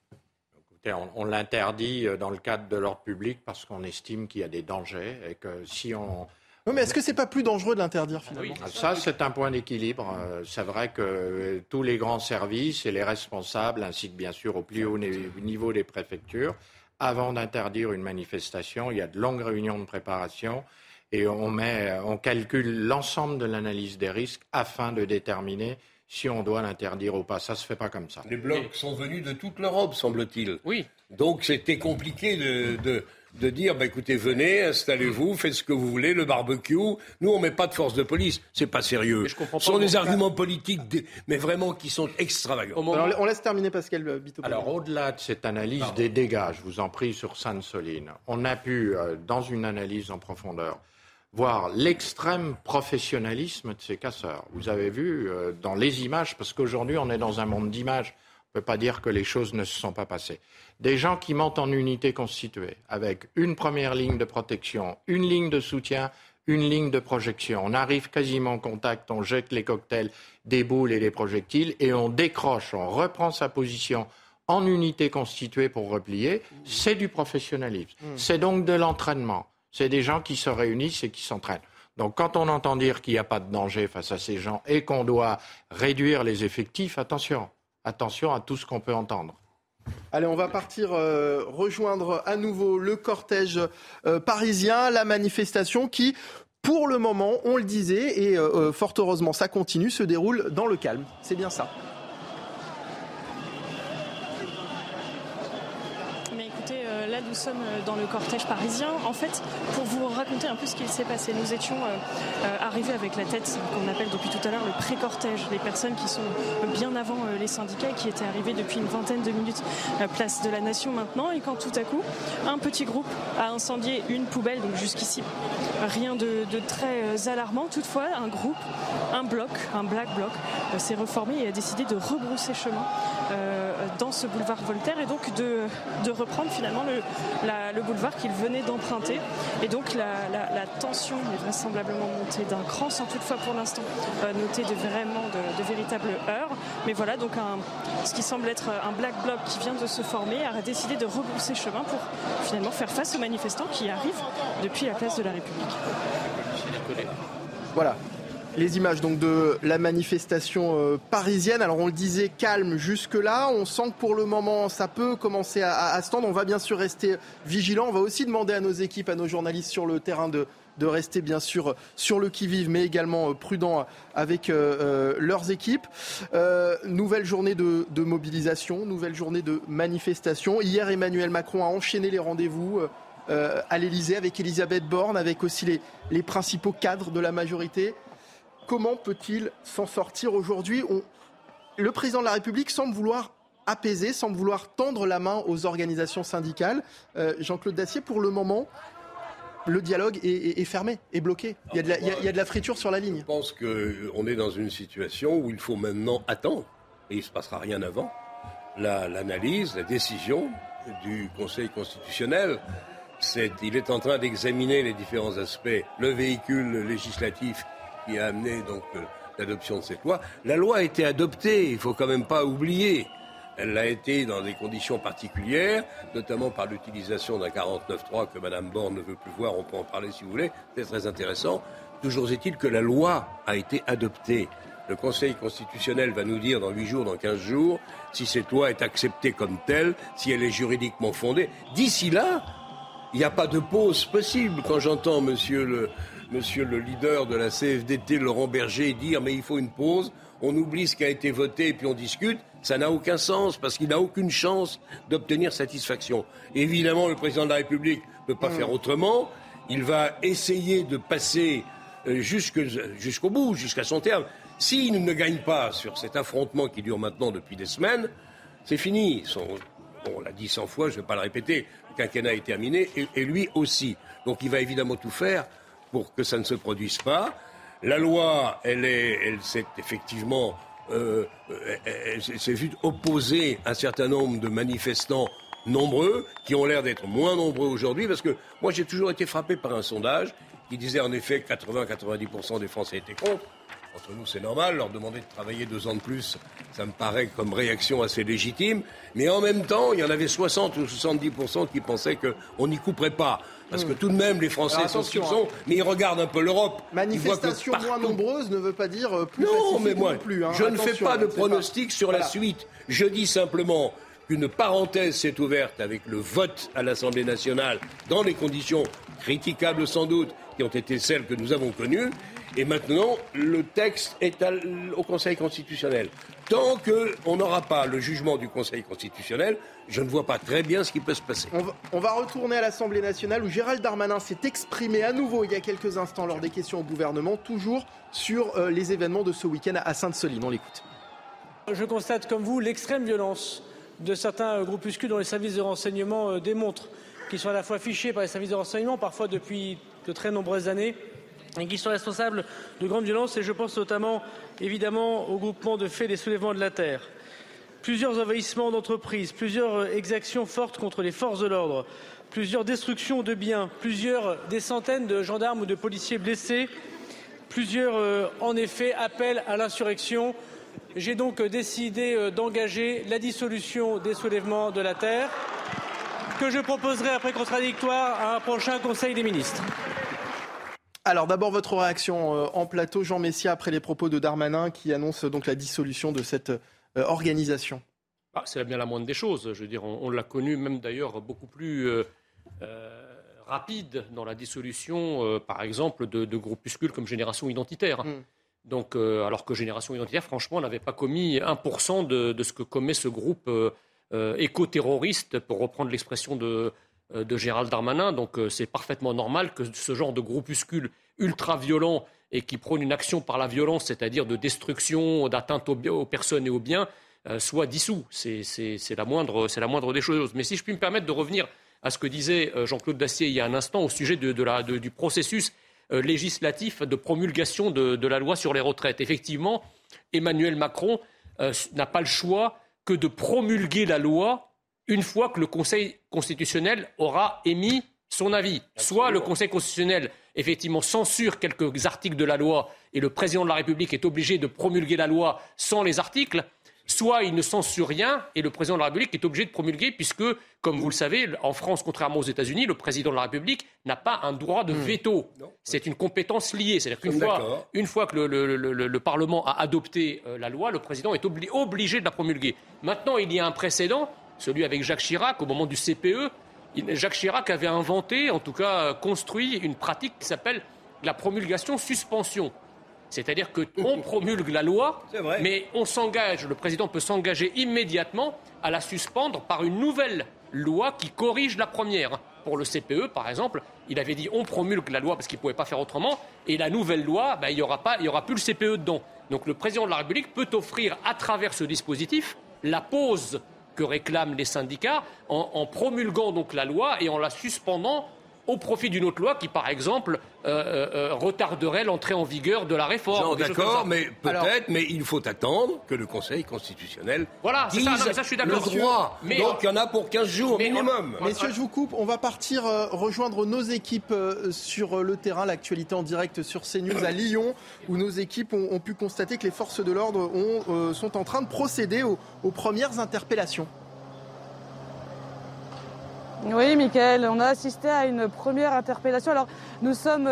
Écoutez, on l'interdit euh, dans le cadre de l'ordre public parce qu'on estime qu'il y a des dangers et que si on mais est-ce que c'est pas plus dangereux de l'interdire finalement? Ça, c'est un point d'équilibre. Euh, c'est vrai que euh, tous les grands services et les responsables, ainsi que bien sûr au plus haut niveau des préfectures, avant d'interdire une manifestation, il y a de longues réunions de préparation et on, met, on calcule l'ensemble de l'analyse des risques afin de déterminer si on doit l'interdire ou pas. Ça se fait pas comme ça. Les blocs sont venus de toute l'Europe, semble-t-il. Oui. Donc c'était compliqué de de dire bah, écoutez, venez, installez-vous, faites ce que vous voulez, le barbecue. Nous, on met pas de force de police. C'est pas sérieux. Ce sont des arguments politiques, mais vraiment qui sont extravagants. on laisse terminer Pascal Bito. Alors, au-delà de cette analyse des dégâts, je vous en prie, sur Sainte-Soline, on a pu, euh, dans une analyse en profondeur, voir l'extrême professionnalisme de ces casseurs. Vous avez vu euh, dans les images, parce qu'aujourd'hui, on est dans un monde d'images ne peut pas dire que les choses ne se sont pas passées. Des gens qui montent en unité constituée, avec une première ligne de protection, une ligne de soutien, une ligne de projection. On arrive quasiment en contact, on jette les cocktails, des boules et les projectiles, et on décroche, on reprend sa position en unité constituée pour replier. C'est du professionnalisme. Hmm. C'est donc de l'entraînement. C'est des gens qui se réunissent et qui s'entraînent. Donc quand on entend dire qu'il n'y a pas de danger face à ces gens et qu'on doit réduire les effectifs, attention, attention à tout ce qu'on peut entendre. Allez, on va partir euh, rejoindre à nouveau le cortège euh, parisien, la manifestation qui, pour le moment, on le disait, et euh, fort heureusement ça continue, se déroule dans le calme. C'est bien ça. Nous sommes euh, dans le cortège parisien. En fait, pour vous raconter un peu ce qu'il s'est passé, nous étions euh, euh, arrivés avec la tête qu'on appelle depuis tout à l'heure le pré-cortège, les personnes qui sont bien avant les syndicats, qui étaient arrivés depuis une vingtaine de minutes place de la Nation maintenant, et quand tout à coup, un petit groupe a incendié une poubelle, donc jusqu'ici, rien de, très alarmant. Toutefois, un groupe, un bloc, un black bloc, s'est reformé et a décidé de rebrousser chemin dans ce boulevard Voltaire et donc de reprendre finalement le, le boulevard qu'il venait d'emprunter. Et donc la, tension est vraisemblablement montée d'un cran, sans toutefois pour l'instant euh, noter de vraiment de, véritables heures. Mais voilà, donc un, ce qui semble être un black bloc qui vient de se former a décidé de rebrousser chemin pour finalement faire face aux manifestants qui arrivent depuis la place de la République. Voilà, les images donc de la manifestation euh, parisienne. Alors on le disait calme jusque-là. On sent que pour le moment ça peut commencer à, se tendre. On va bien sûr rester vigilant. On va aussi demander à nos équipes, à nos journalistes sur le terrain de, rester bien sûr sur le qui-vive, mais également euh, prudent avec euh, leurs équipes. nouvelle journée de, mobilisation, nouvelle journée de manifestation. Hier, Emmanuel Macron a enchaîné les rendez-vous. à l'Elysée avec Elisabeth Borne, avec aussi les principaux cadres de la majorité. Comment peut-il s'en sortir aujourd'hui Le président de la République semble vouloir apaiser, semble vouloir tendre la main aux organisations syndicales. Euh, Jean-Claude Dacier, pour le moment, le dialogue est, fermé, est bloqué. Il y, a de la, friture sur la ligne. Je pense qu'on est dans une situation où il faut maintenant attendre, et il ne se passera rien avant, l'analyse, la, décision du Conseil constitutionnel. il est en train d'examiner les différents aspects, le véhicule législatif qui a amené donc euh, l'adoption de cette loi. La loi a été adoptée, il faut quand même pas oublier. Elle l'a été dans des conditions particulières, notamment par l'utilisation d'un 49.3 que Mme Borne ne veut plus voir, on peut en parler si vous voulez, c'est très intéressant. Toujours est-il que la loi a été adoptée. Le Conseil constitutionnel va nous dire dans 8 jours, dans 15 jours, si cette loi est acceptée comme telle, si elle est juridiquement fondée. D'ici là, il n'y a pas de pause possible. Quand j'entends monsieur le, monsieur le leader de la CFDT, Laurent Berger, dire mais il faut une pause, on oublie ce qui a été voté et puis on discute, ça n'a aucun sens parce qu'il n'a aucune chance d'obtenir satisfaction. Évidemment, le président de la République ne peut pas faire autrement. Il va essayer de passer euh, jusqu'au bout, jusqu'à son terme. S'il ne gagne pas sur cet affrontement qui dure maintenant depuis des semaines, c'est fini. on l'a dit cent fois, je ne vais pas le répéter, le quinquennat est terminé et, et lui aussi. Donc il va évidemment tout faire pour que ça ne se produise pas. La loi, elle est, elle s'est effectivement, euh, elle, s'est vue opposer un certain nombre de manifestants nombreux, qui ont l'air d'être moins nombreux aujourd'hui, parce que moi j'ai toujours été frappé par un sondage qui disait en effet que 80-90% des Français étaient contre. Entre nous, c'est normal, leur demander de travailler deux ans de plus, ça me paraît comme réaction assez légitime. Mais en même temps, il y en avait 60 ou 70% qui pensaient qu'on n'y couperait pas. Parce que tout de même, les Français sont ce qu'ils sont, mais ils regardent un peu l'Europe. Manifestation moins nombreuse ne veut pas dire euh, plus Non, mais moi, plus, hein. je ne fais pas de pronostic sur la suite. Je dis simplement qu'une parenthèse s'est ouverte avec le vote à l'Assemblée nationale dans les conditions critiquables sans doute qui ont été celles que nous avons connues. Et maintenant, le texte est au Conseil constitutionnel. Tant qu'on n'aura pas le jugement du Conseil constitutionnel, je ne vois pas très bien ce qui peut se passer. On va, retourner à l'Assemblée nationale où Gérald Darmanin s'est exprimé à nouveau il y a quelques instants lors des questions au gouvernement, toujours sur euh, les événements de ce week-end à Sainte-Soline. On l'écoute. Je constate comme vous l'extrême violence de certains groupuscules dont les services de renseignement euh, démontrent qu'ils sont à la fois fichés par les services de renseignement, parfois depuis de très nombreuses années, et qui sont responsables de grandes violences. Et je pense notamment, évidemment, au groupement de faits des soulèvements de la terre. plusieurs envahissements d'entreprises, plusieurs exactions fortes contre les forces de l'ordre, plusieurs destructions de biens, plusieurs des centaines de gendarmes ou de policiers blessés, plusieurs en effet appels à l'insurrection. J'ai donc décidé d'engager la dissolution des soulèvements de la terre que je proposerai après contradictoire à un prochain Conseil des ministres. Alors d'abord votre réaction euh, en plateau, Jean Messia, après les propos de Darmanin qui annonce donc la dissolution de cette euh, organisation. Ah, c'est bien la moindre des choses. Je veux dire, on, l'a connu même d'ailleurs beaucoup plus euh, rapide dans la dissolution, par exemple, de, groupuscules comme Génération Identitaire. Hmm. Donc, alors que Génération Identitaire, franchement, n'avait pas commis 1% de, de, ce que commet ce groupe éco-terroriste, pour reprendre l'expression de, euh, de Gérald Darmanin. Donc euh, c'est parfaitement normal que ce genre de groupuscule ultra-violent et qui prône une action par la violence, c'est-à-dire de destruction, d'atteinte aux, personnes et aux biens, euh, soit dissous. C'est la, moindre, la moindre des choses. Mais si je puis me permettre de revenir à ce que disait Jean-Claude Dacier il y a un instant au sujet du processus législatif de promulgation de, la loi sur les retraites. Effectivement, Emmanuel Macron n'a pas le choix que de promulguer la loi une fois que le Conseil constitutionnel aura émis son avis. Soit le Conseil constitutionnel, effectivement, censure quelques articles de la loi et le président de la République est obligé de promulguer la loi sans les articles, soit il ne censure rien et le président de la République est obligé de promulguer puisque, comme vous le savez, en France, contrairement aux États-Unis, le président de la République n'a pas un droit de hmm. veto. C'est une compétence liée. C'est-à-dire qu'une fois, une fois que le, Parlement a adopté euh, la loi, le président est obligé de la promulguer. Maintenant, il y a un précédent celui avec Jacques Chirac au moment du CPE. Jacques Chirac avait inventé, en tout cas construit, une pratique qui s'appelle la promulgation suspension. C'est-à-dire qu'on promulgue la loi, mais on s'engage, le président peut s'engager immédiatement à la suspendre par une nouvelle loi qui corrige la première. Pour le CPE, par exemple, il avait dit on promulgue la loi parce qu'il ne pouvait pas faire autrement, et la nouvelle loi, ben, il n'y aura, aura plus le CPE dedans. Donc le président de la République peut offrir, à travers ce dispositif, la pause que réclament les syndicats en, promulguant donc la loi et en la suspendant au profit d'une autre loi qui, par exemple, euh, euh, euh, retarderait l'entrée en vigueur de la réforme. D'accord, mais peut-être, mais il faut attendre que le Conseil constitutionnel voilà, dise ça, ça, je suis le droit. Mais Donc il y en a pour 15 jours minimum. Messieurs, je vous coupe. On va partir rejoindre nos équipes sur le terrain, l'actualité en direct sur CNews à Lyon, où nos équipes ont, pu constater que les forces de l'ordre sont en train de procéder aux premières interpellations. Oui, Michael, on a assisté à une première interpellation. Alors, nous sommes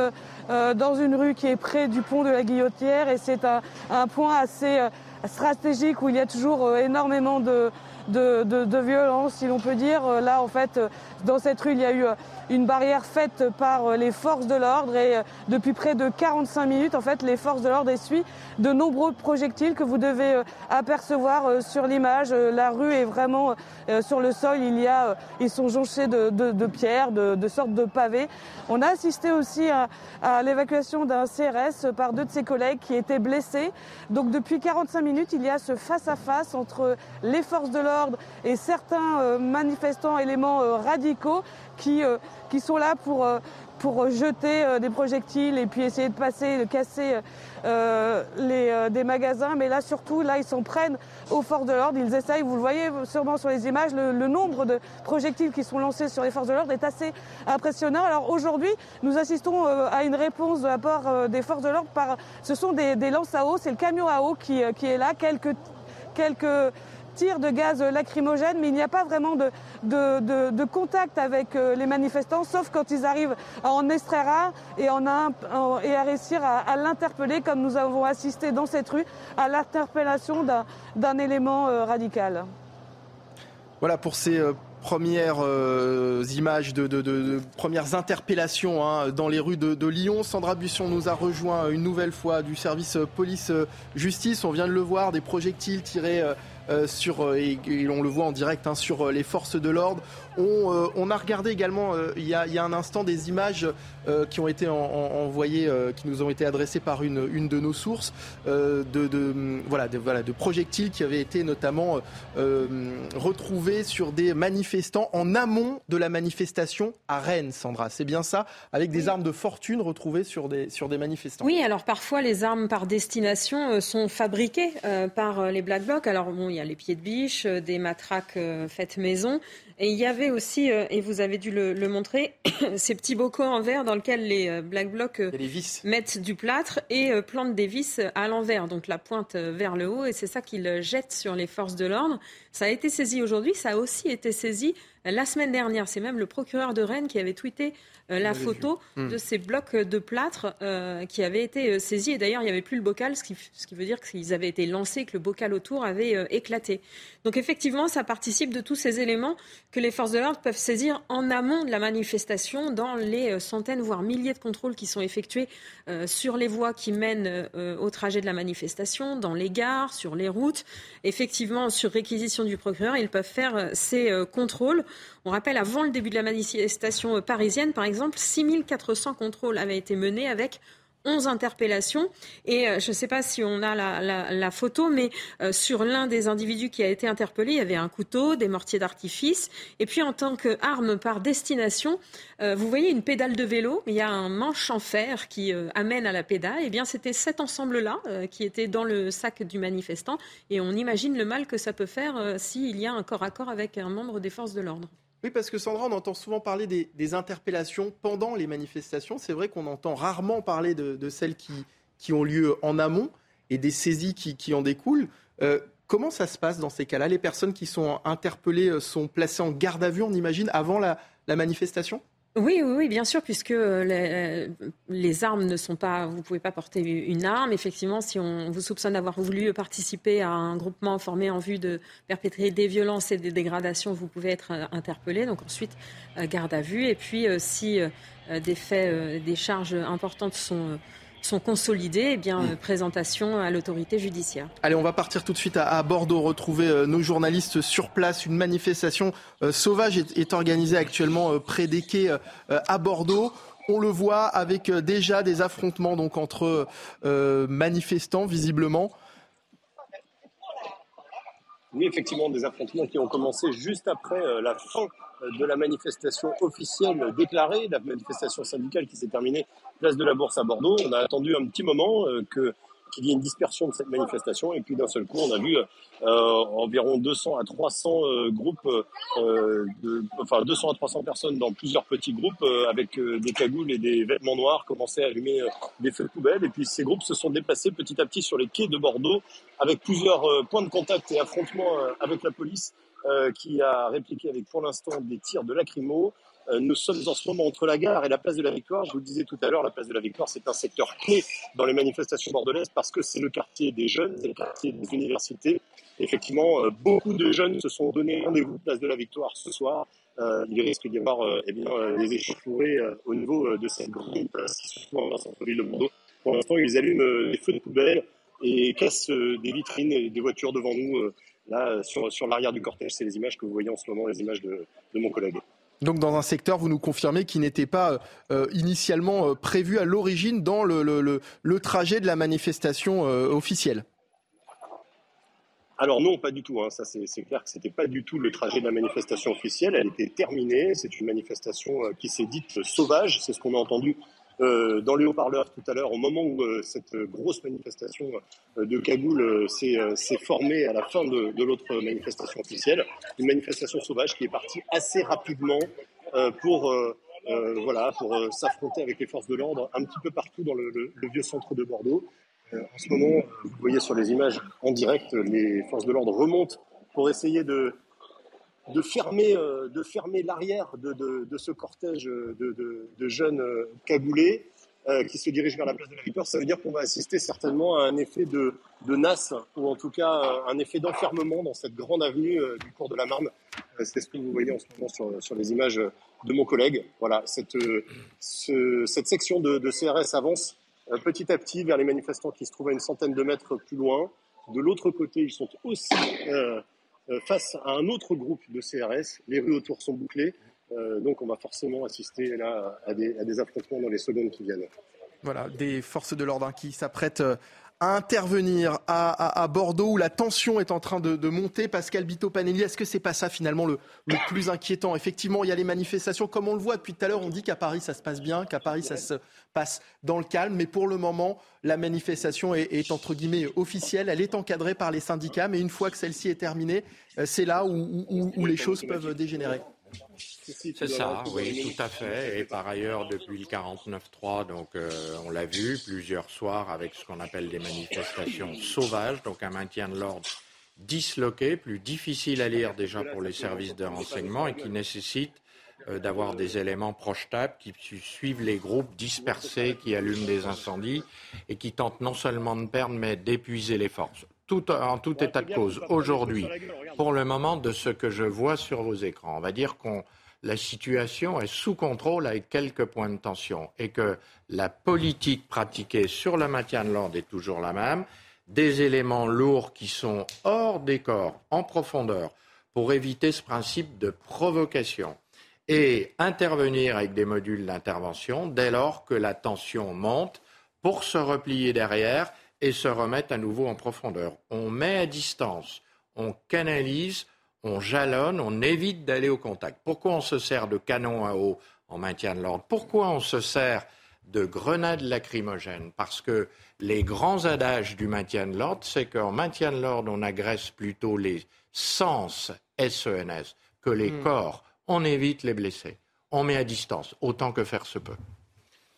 euh, dans une rue qui est près du pont de la Guillotière et c'est un, point assez euh, stratégique où il y a toujours euh, énormément de, de, de, violence, si l'on peut dire. Là, en fait, dans cette rue, il y a eu une barrière faite par les forces de l'ordre et depuis près de 45 minutes, en fait, les forces de l'ordre essuient de nombreux projectiles que vous devez apercevoir sur l'image. La rue est vraiment sur le sol. Il y a, ils sont jonchés de, de pierres, de, sortes de pavés. On a assisté aussi à, à l'évacuation d'un CRS par deux de ses collègues qui étaient blessés. Donc depuis 45 minutes, il y a ce face-à-face entre les forces de l'ordre et certains euh, manifestants éléments euh, radicaux qui, euh, qui sont là pour pour jeter euh, des projectiles et puis essayer de passer, de casser euh, les, euh, des magasins. Mais là, surtout, là, ils s'en prennent aux forces de l'ordre. Ils essayent, vous le voyez sûrement sur les images, le, nombre de projectiles qui sont lancés sur les forces de l'ordre est assez impressionnant. Alors aujourd'hui, nous assistons à une réponse de la part des forces de l'ordre ce sont des, des lances à eau, c'est le camion à eau qui, qui est là, quelques quelques tir de gaz lacrymogène, mais il n'y a pas vraiment de, de, contact avec euh, les manifestants, sauf quand ils arrivent en un et, en et à réussir à, l'interpeller, comme nous avons assisté dans cette rue, à l'interpellation d'un élément euh, radical. Voilà pour ces euh, premières images de, premières interpellations hein, dans les rues de, Lyon. Sandra Busson nous a rejoint une nouvelle fois du service police-justice. On vient de le voir, des projectiles tirés sur, euh, et, on le voit en direct hein, sur euh, les forces de l'ordre. On, a regardé également il y a, un instant des images qui ont été envoyées, qui nous ont été adressées par une, une de nos sources, de, de, voilà, de, voilà, de projectiles qui avaient été notamment retrouvés sur des manifestants en amont de la manifestation à Rennes, Sandra. C'est bien ça, avec des armes de fortune retrouvées sur des, sur des manifestants. Oui, alors parfois les armes par destination sont fabriquées par les Black Blocs. Alors bon, il y a les pieds de biche, des matraques faites maison. Et il y avait aussi, et vous avez dû le, montrer, ces petits bocaux en verre dans lesquels les Black Blocs mettent du plâtre et plantent des vis à l'envers, donc la pointe vers le haut, et c'est ça qu'ils jettent sur les forces de l'ordre. Ça a été saisi aujourd'hui, ça a aussi été saisi la semaine dernière. C'est même le procureur de Rennes qui avait tweeté euh, la photo hmm. de ces blocs de plâtre euh, qui avaient été euh, saisis. Et d'ailleurs, il n'y avait plus le bocal, ce qui, ce qui veut dire qu'ils avaient été lancés, que le bocal autour avait éclaté. Donc effectivement, ça participe de tous ces éléments que les forces de l'ordre peuvent saisir en amont de la manifestation dans les centaines, voire milliers de contrôles qui sont effectués sur les voies qui mènent au trajet de la manifestation, dans les gares, sur les routes. Effectivement, sur réquisition du procureur, ils peuvent faire ces contrôles. On rappelle, avant le début de la manifestation parisienne, par exemple, 6400 contrôles avaient été menés avec 11 interpellations. Et euh, je ne sais pas si on a la, photo, mais euh, sur l'un des individus qui a été interpellé, il y avait un couteau, des mortiers d'artifice. Et puis en tant qu'arme par destination, euh, vous voyez une pédale de vélo, il y a un manche en fer qui amène à la pédale. Et eh bien c'était cet ensemble-là qui était dans le sac du manifestant. Et on imagine le mal que ça peut faire s'il y a un corps à corps avec un membre des forces de l'ordre. Oui, parce que Sandra, on entend souvent parler des, interpellations pendant les manifestations. C'est vrai qu'on entend rarement parler de, celles qui, ont lieu en amont et des saisies qui, en découlent. Euh, comment ça se passe dans ces cas-là? Les personnes qui sont interpellées euh, sont placées en garde à vue, on imagine, avant la manifestation? Oui, oui, bien sûr, puisque euh, les, armes ne sont pas. Vous pouvez pas porter une arme. Effectivement, si on vous soupçonne d'avoir voulu participer à un groupement formé en vue de perpétrer des violences et des dégradations, vous pouvez être euh, interpellé. Donc ensuite, euh, garde à vue. Et puis, si des faits, des charges importantes sont sont consolidés, eh bien, mm. présentation à l'autorité judiciaire. Allez, on va partir tout de suite à, Bordeaux, retrouver euh, nos journalistes sur place. Une manifestation euh, sauvage est, organisée actuellement euh, près des quais à Bordeaux. On le voit avec déjà des affrontements donc entre manifestants, visiblement. Oui, effectivement, des affrontements qui ont commencé juste après la fin de la manifestation officielle déclarée, la manifestation syndicale qui s'est terminée place de la Bourse à Bordeaux. On a attendu un petit moment euh, que qu'il y ait une dispersion de cette manifestation et puis d'un seul coup on a vu euh, environ 200 à 300 euh, groupes, de, enfin 200 à 300 personnes dans plusieurs petits groupes avec des cagoules et des vêtements noirs commencer à allumer des feux de poubelle et puis ces groupes se sont déplacés petit à petit sur les quais de Bordeaux avec plusieurs points de contact et affrontements avec la police euh, qui a répliqué avec pour l'instant des tirs de lacrymo. Euh, nous sommes en ce moment entre la gare et la place de la Victoire. Je vous le disais tout à l'heure, la place de la Victoire, c'est un secteur clé dans les manifestations bordelaises parce que c'est le quartier des jeunes, c'est le quartier des universités. Effectivement, euh, beaucoup de jeunes se sont donné rendez-vous place de la Victoire ce soir. il risque d'y avoir eh bien, des échauffourées au niveau de cette grande trouve en centre-ville de Bordeaux. Pour l'instant, ils allument des feux de poubelle et cassent des vitrines et des voitures devant nous Là, sur, sur l'arrière du cortège, c'est les images que vous voyez en ce moment, les images de, mon collègue. Donc dans un secteur, vous nous confirmez, qui n'était pas euh, initialement euh, prévu à l'origine dans le, trajet de la manifestation euh, officielle alors non, pas du tout. Hein. Ça, c'est clair que c'était pas du tout le trajet de la manifestation officielle. Elle était terminée. C'est une manifestation qui s'est dite sauvage. C'est ce qu'on a entendu euh, dans les haut-parleurs tout à l'heure, au moment où euh, cette grosse manifestation euh, de Kaboul s'est formée à la fin de, de l'autre manifestation officielle, une manifestation sauvage qui est partie assez rapidement pour voilà pour s'affronter avec les forces de l'ordre un petit peu partout dans le, le vieux centre de Bordeaux. en ce moment, vous voyez sur les images en direct, les forces de l'ordre remontent pour essayer de de fermer, euh, de fermer l'arrière de, de, ce cortège de, de jeunes euh, cagoulés euh, qui se dirigent vers la place de la Victoire, ça veut dire qu'on va assister certainement à un effet de, de nasse, ou en tout cas un effet d'enfermement dans cette grande avenue du cours de la Marne. C'est ce que vous voyez en ce moment sur, sur les images de mon collègue. Voilà, cette, cette section de, CRS avance petit à petit vers les manifestants qui se trouvent à une centaine de mètres plus loin. De l'autre côté, ils sont aussi euh, face à un autre groupe de CRS. Les rues autour sont bouclées, euh, donc on va forcément assister là à des, affrontements dans les secondes qui viennent. Voilà, des forces de l'ordre hein, qui s'apprêtent euh, à intervenir à, Bordeaux où la tension est en train de, monter. Pascal Bito-Panelli, est-ce que c'est pas ça finalement le, plus inquiétant? Effectivement, il y a les manifestations, comme on le voit depuis tout à l'heure, on dit qu'à Paris ça se passe bien, qu'à Paris ça se passe dans le calme, mais pour le moment, la manifestation est, entre guillemets officielle, elle est encadrée par les syndicats, mais une fois que celle-ci est terminée, euh, c'est là où les choses peuvent dégénérer. C'est ça, oui, tout à fait. Et par ailleurs, depuis le 49-3, donc euh, on l'a vu plusieurs soirs avec ce qu'on appelle des manifestations sauvages, donc un maintien de l'ordre disloqué, plus difficile à lire déjà pour les services de renseignement et qui nécessite euh, d'avoir des éléments projetables qui suivent les groupes dispersés qui allument des incendies et qui tentent non seulement de perdre mais d'épuiser les forces en tout état de cause, aujourd'hui, pour le moment, de ce que je vois sur vos écrans, on va dire que la situation est sous contrôle avec quelques points de tension et que la politique pratiquée sur le maintien de l'ordre est toujours la même, des éléments lourds qui sont hors des corps, en profondeur, pour éviter ce principe de provocation et intervenir avec des modules d'intervention dès lors que la tension monte pour se replier derrière et se remettre à nouveau en profondeur. On met à distance, on canalise, on jalonne, on évite d'aller au contact. Pourquoi on se sert de canons à eau en maintien de l'ordre? Pourquoi on se sert de grenades lacrymogènes? Parce que les grands adages du maintien de l'ordre, c'est qu'en maintien de l'ordre, on agresse plutôt les sens SENS e que les hmm. corps. On évite les blessés. On met à distance, autant que faire se peut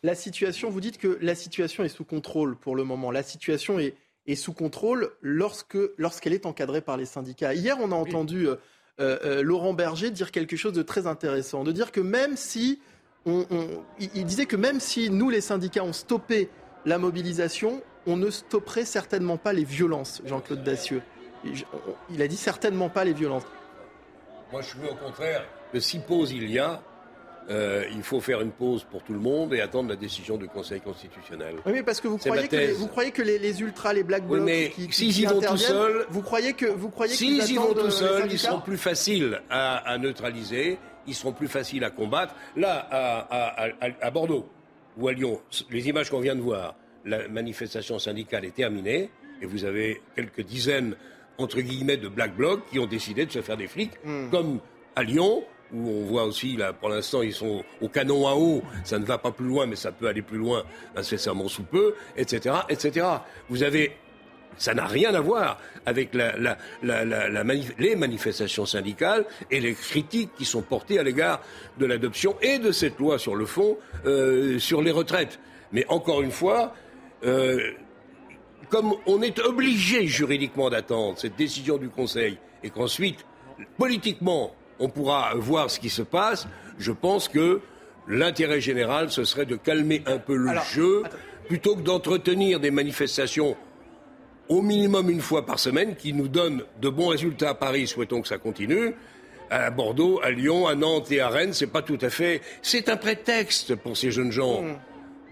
la situation, vous dites que la situation est sous contrôle pour le moment. La situation est, sous contrôle lorsque, lorsqu'elle est encadrée par les syndicats. Hier, on a entendu euh, euh, Laurent Berger dire quelque chose de très intéressant, de dire que même si il disait que même si nous, les syndicats, ont stoppé la mobilisation, on ne stopperait certainement pas les violences, Jean-Claude Dacieux. Il a dit certainement pas les violences. Moi, je suis au contraire que si pause il y a, euh, il faut faire une pause pour tout le monde et attendre la décision du Conseil constitutionnel. Oui, mais parce que vous croyez que, les, vous croyez que les, ultras, les black blocs, mais qui, s'ils y vont tout seuls, vous croyez que vous croyez s'ils y vont tout seuls, ils seront plus faciles à, neutraliser, ils seront plus faciles à combattre. Là, à, Bordeaux ou à Lyon, les images qu'on vient de voir, la manifestation syndicale est terminée et vous avez quelques dizaines entre guillemets de black blocs qui ont décidé de se faire des flics, hmm. comme à Lyon, où on voit aussi, là, pour l'instant, ils sont au canon à eau, ça ne va pas plus loin, mais ça peut aller plus loin incessamment sous peu, etc., etc. Vous avez ça n'a rien à voir avec les manifestations syndicales et les critiques qui sont portées à l'égard de l'adoption et de cette loi sur le fond euh, sur les retraites. Mais encore une fois, euh, comme on est obligé juridiquement d'attendre cette décision du Conseil et qu'ensuite, politiquement, on pourra voir ce qui se passe. Je pense que l'intérêt général, ce serait de calmer un peu le jeu, plutôt que d'entretenir des manifestations au minimum une fois par semaine, qui nous donnent de bons résultats à Paris, souhaitons que ça continue. À Bordeaux, à Lyon, à Nantes et à Rennes, c'est pas tout à fait. C'est un prétexte pour ces jeunes gens. Mmh.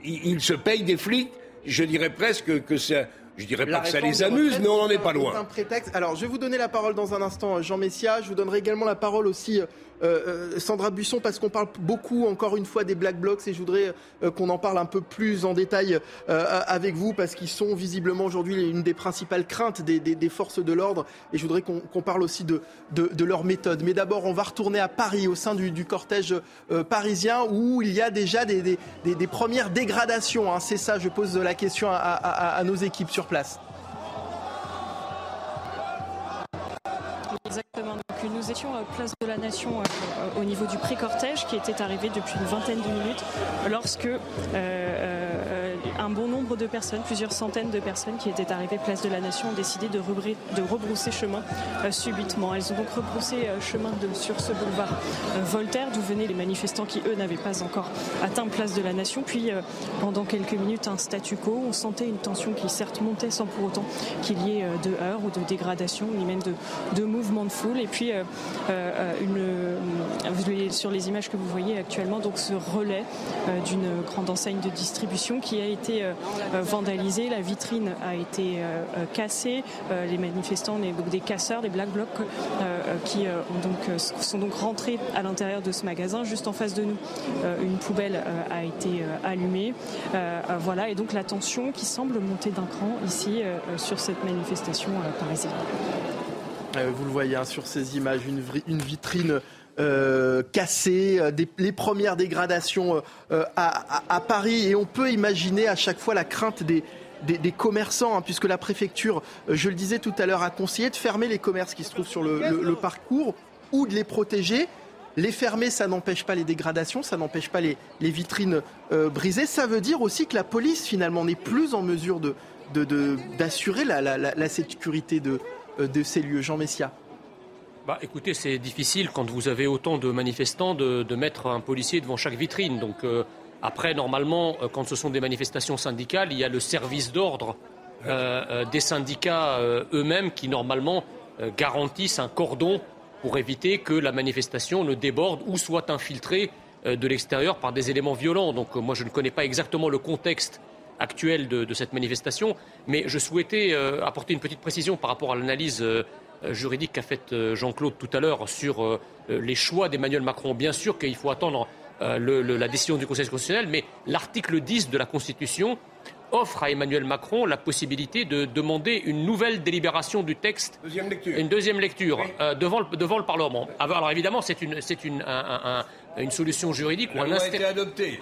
Ils, se payent des flics. Je dirais presque que c'est je dirais pas que ça les amuse, mais on n'en est pas loin. Un prétexte. Alors, je vais vous donner la parole dans un instant, Jean Messia. Je vous donnerai également la parole aussi euh, euh, Sandra Busson, parce qu'on parle beaucoup, encore une fois, des Black Blocs, et je voudrais euh, qu'on en parle un peu plus en détail avec vous, parce qu'ils sont visiblement aujourd'hui une des principales craintes des, forces de l'ordre, et je voudrais qu'on parle aussi de, de, leur méthode. Mais d'abord, on va retourner à Paris, au sein du, cortège parisien, où il y a déjà des, premières dégradations. Hein. C'est ça, je pose la question à nos équipes sur place. Exactement. Donc, nous étions à place de la Nation euh, au niveau du pré-cortège qui était arrivé depuis une vingtaine de minutes lorsque euh, euh, un bon nombre de personnes, plusieurs centaines de personnes qui étaient arrivées place de la Nation ont décidé de, rebrousser chemin subitement. Elles ont donc rebroussé chemin de, sur ce boulevard Voltaire d'où venaient les manifestants qui eux n'avaient pas encore atteint place de la Nation. Puis pendant quelques minutes un statu quo. On sentait une tension qui certes montait sans pour autant qu'il y ait de heurts ou de dégradation ni même de, de mouvements de foule. Et puis, euh, euh, sur les images que vous voyez actuellement, donc ce relais euh, d'une grande enseigne de distribution qui a été été vandalisée, la vitrine a été cassée, les manifestants, des casseurs, des black blocs qui sont donc rentrés à l'intérieur de ce magasin. Juste en face de nous, une poubelle a été allumée. voilà, et donc la tension qui semble monter d'un cran ici sur cette manifestation parisienne. Vous le voyez hein, sur ces images, une, vitrine euh, cassée, euh, les premières dégradations euh, à, Paris. Et on peut imaginer à chaque fois la crainte des, commerçants, hein, puisque la préfecture, je le disais tout à l'heure, a conseillé de fermer les commerces qui se trouvent sur le, parcours ou de les protéger. Les fermer, ça n'empêche pas les dégradations, ça n'empêche pas les, vitrines brisées. Ça veut dire aussi que la police, finalement, n'est plus en mesure d'assurer la, sécurité de, euh, de ces lieux. Jean Messia. Bah, écoutez, c'est difficile quand vous avez autant de manifestants de, mettre un policier devant chaque vitrine. Donc euh, après, normalement, euh, quand ce sont des manifestations syndicales, il y a le service d'ordre des syndicats eux-mêmes qui normalement garantissent un cordon pour éviter que la manifestation ne déborde ou soit infiltrée de l'extérieur par des éléments violents. Donc moi, je ne connais pas exactement le contexte actuelle de, cette manifestation. Mais je souhaitais euh, apporter une petite précision par rapport à l'analyse euh, juridique qu'a faite euh, Jean-Claude tout à l'heure sur les choix d'Emmanuel Macron. Bien sûr qu'il faut attendre la décision du Conseil constitutionnel, mais l'article 10 de la Constitution offre à Emmanuel Macron la possibilité de demander une nouvelle délibération du texte, une deuxième lecture devant, le, devant, le, Parlement. Alors évidemment, c'est une, une, un, une solution juridique ou un,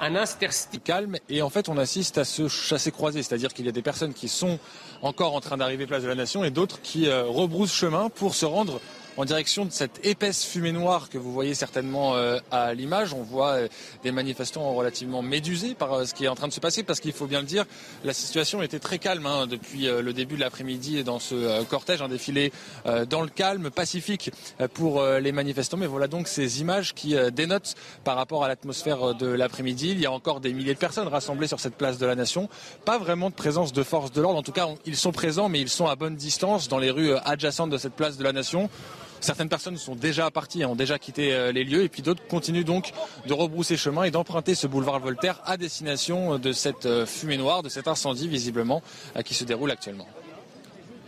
un interstice calme. Et en fait, on assiste à ce chassé-croisé, c'est-à-dire qu'il y a des personnes qui sont encore en train d'arriver place de la Nation et d'autres qui euh, rebroussent chemin pour se rendre en direction de cette épaisse fumée noire que vous voyez certainement euh, à l'image. On voit euh, des manifestants relativement médusés par euh, ce qui est en train de se passer parce qu'il faut bien le dire, la situation était très calme hein, depuis le début de l'après-midi dans ce cortège, un défilé dans le calme, pacifique pour les manifestants. Mais voilà donc ces images qui dénotent par rapport à l'atmosphère de l'après-midi. Il y a encore des milliers de personnes rassemblées sur cette place de la Nation. Pas vraiment de présence de forces de l'ordre. En tout cas, ils sont présents, mais ils sont à bonne distance dans les rues adjacentes de cette place de la Nation. Certaines personnes sont déjà parties, ont déjà quitté euh, les lieux, et puis d'autres continuent donc de rebrousser chemin et d'emprunter ce boulevard Voltaire à destination de cette euh, fumée noire, de cet incendie visiblement euh, qui se déroule actuellement.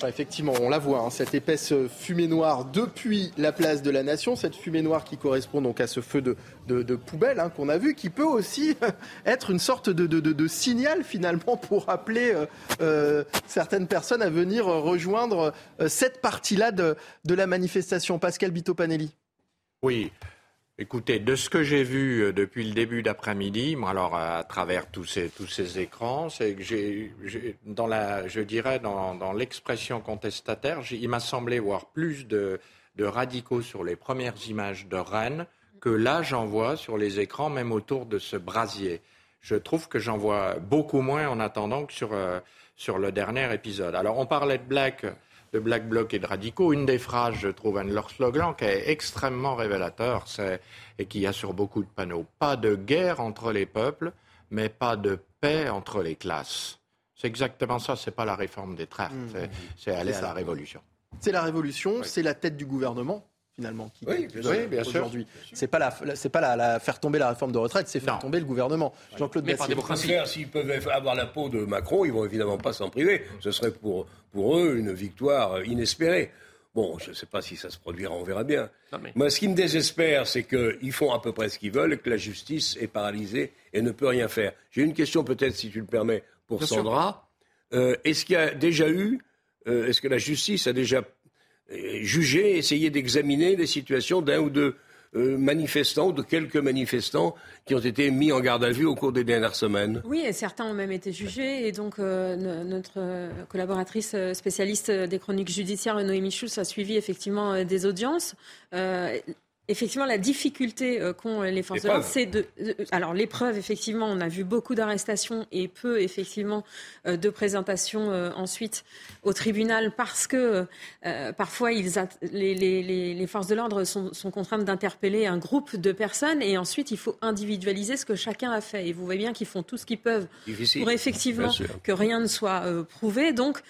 Effectivement, on la voit, hein, cette épaisse fumée noire depuis la place de la Nation, cette fumée noire qui correspond donc à ce feu de, poubelle hein, qu'on a vu, qui peut aussi être une sorte de, signal finalement pour appeler euh, euh, certaines personnes à venir rejoindre euh, cette partie-là de, la manifestation. Pascal Bito-Panelli. Oui, Écoutez, de ce que j'ai vu euh, depuis le début d'après-midi, alors à travers tous ces, écrans, c'est que j'ai, dans la, je dirais, dans, l'expression contestataire, il m'a semblé voir plus de, de, radicaux sur les premières images de Rennes que là j'en vois sur les écrans, même autour de ce brasier. Je trouve que j'en vois beaucoup moins en attendant que sur, euh, sur le dernier épisode. Alors on parlait de Black de Black Bloc et de radicaux. Une des phrases, je trouve, un de leurs slogans qui est extrêmement révélateur, c'est, et qui y a sur beaucoup de panneaux, pas de guerre entre les peuples, mais pas de paix entre les classes. C'est exactement ça, c'est pas la réforme des traites, mmh. c'est, aller à la révolution. C'est la révolution, c'est la tête du gouvernement finalement qui oui, bien sûr, aujourd'hui. C'est pas la, c'est pas la, faire tomber la réforme de retraite, c'est faire tomber le gouvernement. Jean-Claude Mais par démocratie, s'ils peuvent avoir la peau de Macron, ils vont évidemment pas s'en priver. Ce serait pour pour eux une victoire inespérée. Bon, je ne sais pas si ça se produira, on verra bien. Moi, ce qui me désespère, c'est qu'ils font à peu près ce qu'ils veulent, et que la justice est paralysée et ne peut rien faire. J'ai une question peut-être, si tu le permets, pour Sandra. Euh, est-ce qu'il y a déjà eu, euh, est-ce que la justice a déjà juger, essayer d'examiner les situations d'un ou deux euh, manifestants, de quelques manifestants qui ont été mis en garde à vue au cours des dernières semaines. Oui, et certains ont même été jugés. Et donc, euh, notre euh, collaboratrice spécialiste des chroniques judiciaires, Noémie Schulz, a suivi effectivement des audiences. Effectivement, la difficulté euh, qu'ont les forces de l'ordre, c'est de, Alors, l'épreuve, effectivement, on a vu beaucoup d'arrestations et peu, effectivement, euh, de présentations euh, ensuite au tribunal parce que parfois, ils les, les, les, forces de l'ordre sont, sont, contraintes d'interpeller un groupe de personnes et ensuite, il faut individualiser ce que chacun a fait. Et vous voyez bien qu'ils font tout ce qu'ils peuvent pour effectivement que rien ne soit prouvé. Donc,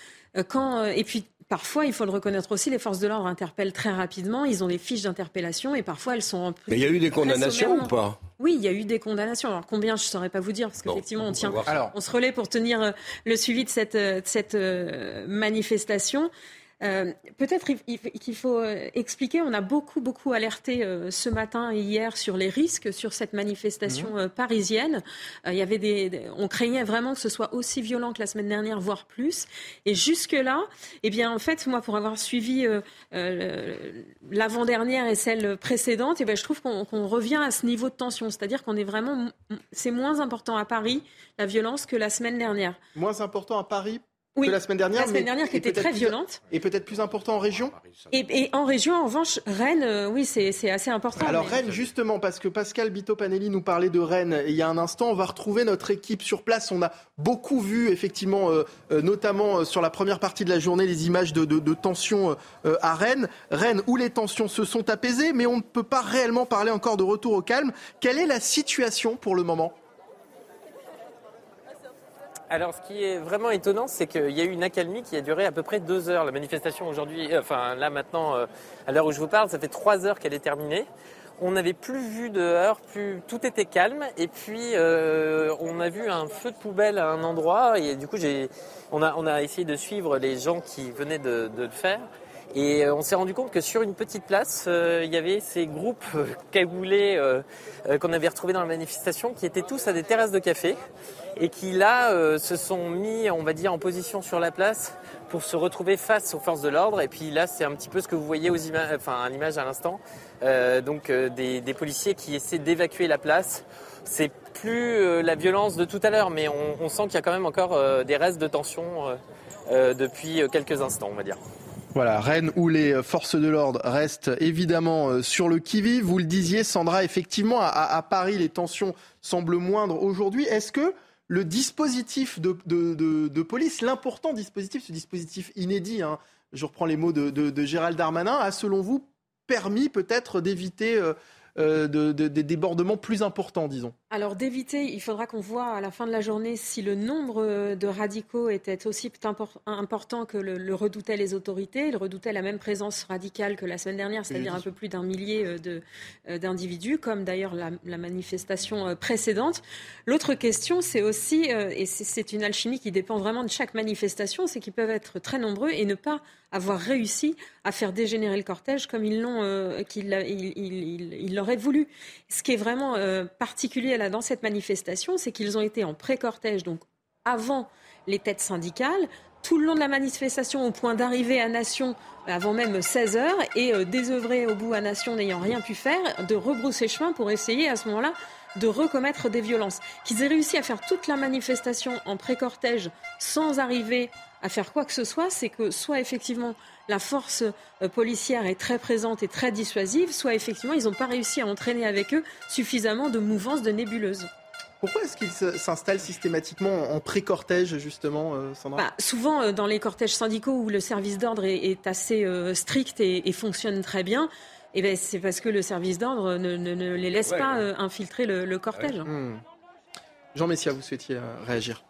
quand, et puis Parfois, il faut le reconnaître aussi, les forces de l'ordre interpellent très rapidement. Ils ont des fiches d'interpellation et parfois elles sont. Mais il y a eu des condamnations ou pas? Oui, il y a eu des condamnations. Alors combien, je ne saurais pas vous dire, parce qu'effectivement, on tient, on se relaie pour tenir euh, le suivi de cette, euh, de cette euh, manifestation. Euh, peut-être qu'il faut euh, expliquer, on a beaucoup, beaucoup alerté euh, ce matin et hier sur les risques sur cette manifestation mhm. parisienne. il y avait des, on craignait vraiment que ce soit aussi violent que la semaine dernière, voire plus. Et jusque-là, eh bien, en fait, moi, pour avoir suivi l'avant-dernière et celle précédente, eh bien, je trouve qu'on revient à ce niveau de tension. C'est-à-dire qu'on est vraiment, c'est moins important à Paris, la violence, que la semaine dernière. Moins important à Paris oui, la semaine dernière. La semaine dernière qui était très violente. Et peut-être plus important en région et, en région, en revanche, Rennes, euh, oui, c'est assez important. Alors Rennes, justement, parce que Pascal Bito-Panelli nous parlait de Rennes il y a un instant, on va retrouver notre équipe sur place. On a beaucoup vu, effectivement, euh, euh, notamment sur la première partie de la journée, les images de, de, de tensions à Rennes. Rennes où les tensions se sont apaisées, mais on ne peut pas réellement parler encore de retour au calme. Quelle est la situation pour le moment? Alors, ce qui est vraiment étonnant, c'est qu'il y a eu une accalmie qui a duré à peu près deux heures. La manifestation aujourd'hui, euh, enfin là maintenant, euh, à l'heure où je vous parle, ça fait trois heures qu'elle est terminée. On n'avait plus vu dehors, plus tout était calme, et puis euh, on a vu un feu de poubelle à un endroit, et du coup, on a, essayé de suivre les gens qui venaient de le faire. Et on s'est rendu compte que sur une petite place, il y avait ces groupes cagoulés qu'on avait retrouvés dans la manifestation qui étaient tous à des terrasses de café et qui là euh, se sont mis, on va dire, en position sur la place pour se retrouver face aux forces de l'ordre. Et puis là, c'est un petit peu ce que vous voyez aux images, enfin, à l'image à l'instant. Euh, donc euh, des, des, policiers qui essaient d'évacuer la place. C'est plus la violence de tout à l'heure, mais on, on sent qu'il y a quand même encore des restes de tension depuis quelques instants, on va dire. Voilà, Rennes où les forces de l'ordre restent évidemment sur le qui-vive. Vous le disiez, Sandra, effectivement, à, à Paris, les tensions semblent moindres aujourd'hui. Est-ce que le dispositif de, police, l'important dispositif, ce dispositif inédit, hein, je reprends les mots de, Gérald Darmanin, a selon vous permis peut-être d'éviter euh, euh, des débordements plus importants, disons? Alors d'éviter, il faudra qu'on voit à la fin de la journée si le nombre de radicaux était aussi important que le, redoutaient les autorités. Ils redoutaient la même présence radicale que la semaine dernière, c'est-à-dire un peu plus d'un millier euh, euh, d'individus, comme d'ailleurs la, manifestation précédente. L'autre question, c'est aussi, et c'est une alchimie qui dépend vraiment de chaque manifestation, c'est qu'ils peuvent être très nombreux et ne pas avoir réussi à faire dégénérer le cortège comme ils l'ont, euh, qu'il il, l'auraient voulu. Ce qui est vraiment euh, particulier dans cette manifestation, c'est qu'ils ont été en pré-cortège, donc avant les têtes syndicales, tout le long de la manifestation au point d'arriver à Nation avant même 16 heures et euh, au bout à Nation n'ayant rien pu faire, de rebrousser chemin pour essayer à ce moment-là de recommettre des violences. Qu'ils aient réussi à faire toute la manifestation en pré-cortège sans arriver à faire quoi que ce soit, c'est que soit effectivement la force euh, policière est très présente et très dissuasive, soit effectivement ils n'ont pas réussi à entraîner avec eux suffisamment de mouvances, de nébuleuses. Pourquoi est-ce qu'ils s'installent systématiquement en pré-cortège, justement, euh, Sandra? Bah, Souvent, euh, dans les cortèges syndicaux où le service d'ordre est, assez strict et, fonctionne très bien, eh ben, c'est parce que le service d'ordre ne, les laisse pas infiltrer le, cortège. Hmm. Jean Messia, vous souhaitiez réagir?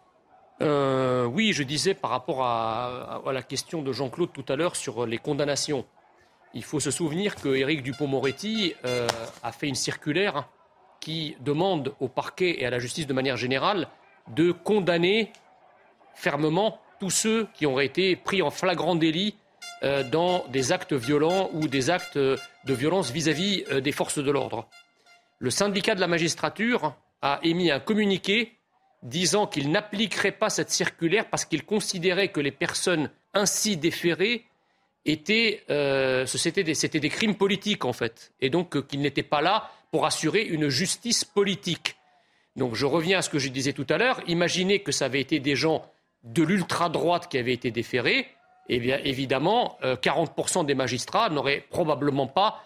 Euh, oui, je disais par rapport à, la question de Jean-Claude tout à l'heure sur les condamnations. Il faut se souvenir que Éric Dupont-Moretti euh, a fait une circulaire qui demande au parquet et à la justice de manière générale de condamner fermement tous ceux qui auraient été pris en flagrant délit euh, dans des actes violents ou des actes de violence vis-à-vis des forces de l'ordre. Le syndicat de la magistrature a émis un communiqué disant qu'il n'appliquerait pas cette circulaire parce qu'il considérait que les personnes ainsi déférées étaient, euh, c'était des, crimes politiques en fait, et donc euh, qu'il n'était pas là pour assurer une justice politique. Donc je reviens à ce que je disais tout à l'heure. Imaginez que ça avait été des gens de l'ultra-droite qui avaient été déférés. Eh bien, évidemment, 40% euh, des magistrats n'auraient probablement pas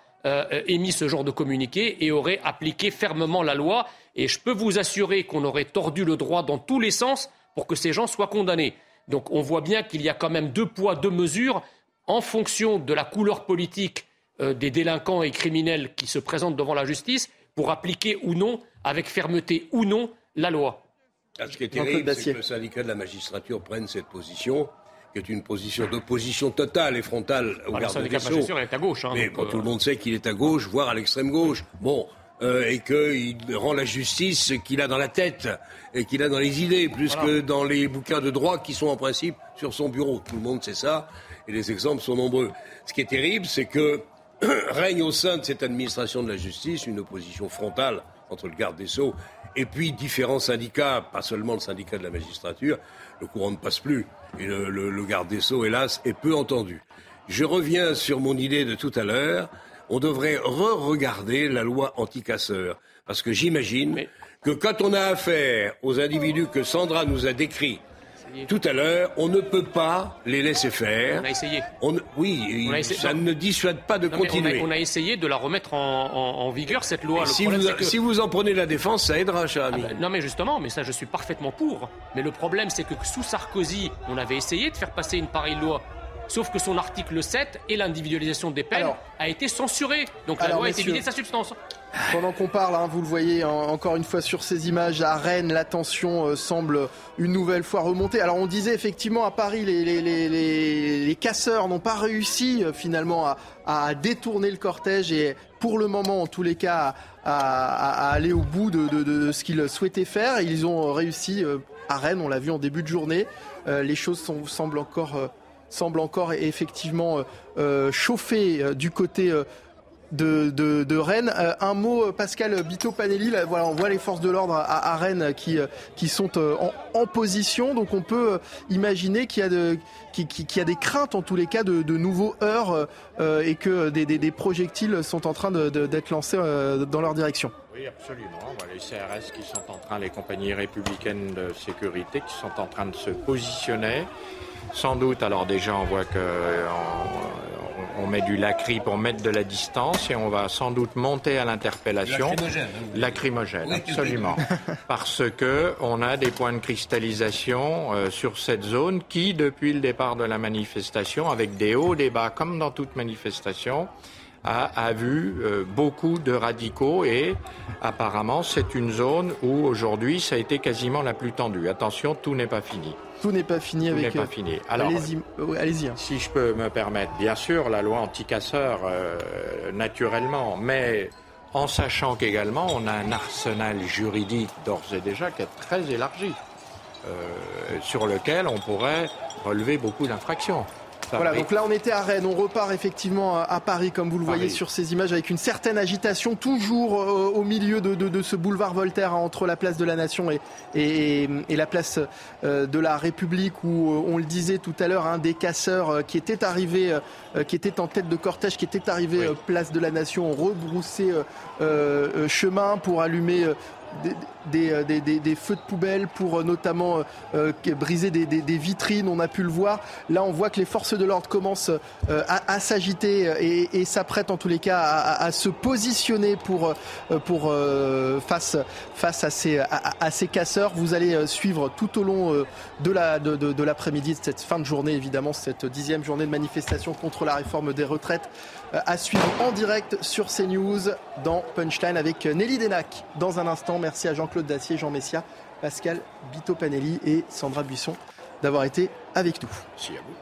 émis ce genre de communiqué et auraient appliqué fermement la loi et je peux vous assurer qu'on aurait tordu le droit dans tous les sens pour que ces gens soient condamnés. Donc on voit bien qu'il y a quand même deux poids, deux mesures en fonction de la couleur politique euh, des délinquants et criminels qui se présentent devant la justice pour appliquer ou non, avec fermeté ou non, la loi. Ah, ce qui est terrible, c'est que le syndicat de la magistrature prenne cette position qui est une position d'opposition totale et frontale au Voilà, garde des de Sceaux. magistrat, il est à gauche, hein, Mais bon, euh, tout le monde sait qu'il est à gauche, voire à l'extrême gauche. Bon, euh, et qu'il rend la justice qu'il a dans la tête et qu'il a dans les idées, plus Voilà. que dans les bouquins de droit qui sont en principe sur son bureau. Tout le monde sait ça, et les exemples sont nombreux. Ce qui est terrible, c'est que règne au sein de cette administration de la justice une opposition frontale entre le garde des Sceaux et puis différents syndicats, pas seulement le syndicat de la magistrature. Le courant ne passe plus. Et le, le- le garde des Sceaux, hélas, est peu entendu. Je reviens sur mon idée de tout à l'heure. On devrait re-regarder la loi anti-casseurs. Parce que j'imagine que quand on a affaire aux individus que Sandra nous a décrits tout à l'heure, on ne peut pas les laisser faire. On a essayé. On oui, On a essayé- ça non. ne dissuade pas de Non, continuer. on, a, on a essayé de la remettre en, en- en vigueur, cette loi. Le si, problème, vous, c'est que- si vous en prenez la défense, ça aidera, cher ami. Ah ben, non mais justement, mais ça je suis parfaitement pour. Mais le problème c'est que sous Sarkozy, on avait essayé de faire passer une pareille loi. Sauf que son article 7 et l'individualisation des peines Alors- a été censuré. Donc la Alors, loi a été vidée de sa substance. Pendant qu'on parle, hein, vous le voyez en- encore une fois sur ces images, à Rennes, la tension euh, semble une nouvelle fois remonter. Alors on disait effectivement à Paris, les, les, les, les- les casseurs n'ont pas réussi euh, finalement à, à détourner le cortège et pour le moment en tous les cas à, à- à aller au bout de, de- de ce qu'ils souhaitaient faire. Ils ont réussi euh, à Rennes, on l'a vu en début de journée. Les choses sont- semblent encore... semblent encore effectivement euh, euh, chauffer euh, du côté de, de, Rennes. Un mot, Pascal Bito Panelli, là, voilà, on voit les forces de l'ordre à, Rennes qui, qui sont en, position, donc on peut imaginer qu'il y, a de- qu'il- y a des craintes en tous les cas de, de nouveaux heurts et que des, des- projectiles sont en train d'être lancés dans leur direction. Oui, absolument. Les CRS qui sont en train, les compagnies républicaines de sécurité qui sont en train de se positionner. Sans doute, alors déjà, on voit que euh, on, on met du lacry pour mettre de la distance et on va sans doute monter à l'interpellation. Lacrymogène, hein, Lacrymogène, Oui, absolument. Parce que on a des points de cristallisation euh, sur cette zone qui, depuis le départ de la manifestation, avec des hauts, des bas, comme dans toute manifestation, a, a vu euh, beaucoup de radicaux et apparemment c'est une zone où aujourd'hui ça a été quasiment la plus tendue. Attention, tout n'est pas fini. Tout n'est pas fini Tout avec. n'est pas euh, fini. Alors, allez-y, euh, allez-y. hein. si je peux me permettre, bien sûr, la loi anti-casseurs, euh, naturellement, mais en sachant qu'également, on a un arsenal juridique d'ores et déjà qui est très élargi, euh, sur lequel on pourrait relever beaucoup d'infractions. Voilà, donc là on était à Rennes, on repart effectivement à- Paris comme vous le voyez sur ces images avec une certaine agitation toujours euh, au milieu de, de- de ce boulevard Voltaire hein, entre la place de la Nation et, et, et la place euh, de la République où euh, on le disait tout à l'heure, un des casseurs qui était arrivé, euh, qui était en tête de cortège, qui était arrivé euh, place de la Nation, ont rebroussé chemin pour allumer euh, euh, des- feux de poubelle pour euh, notamment euh, briser des, vitrines. On a pu le voir. Là, on voit que les forces de l'ordre commencent à, s'agiter et, et s'apprêtent en tous les cas à, se positionner pour, pour face, face à, ces, à, ces casseurs. Vous allez suivre tout au long de la, de, de- l'après-midi, de cette fin de journée, évidemment, cette dixième journée de manifestation contre la réforme des retraites à suivre en direct sur CNews dans Punchline avec Nelly Denac. Dans un instant, merci à Jean-Claude Dacier, Jean Messia, Pascal Bito Panelli et Sandra Buisson d'avoir été avec nous. Merci à vous.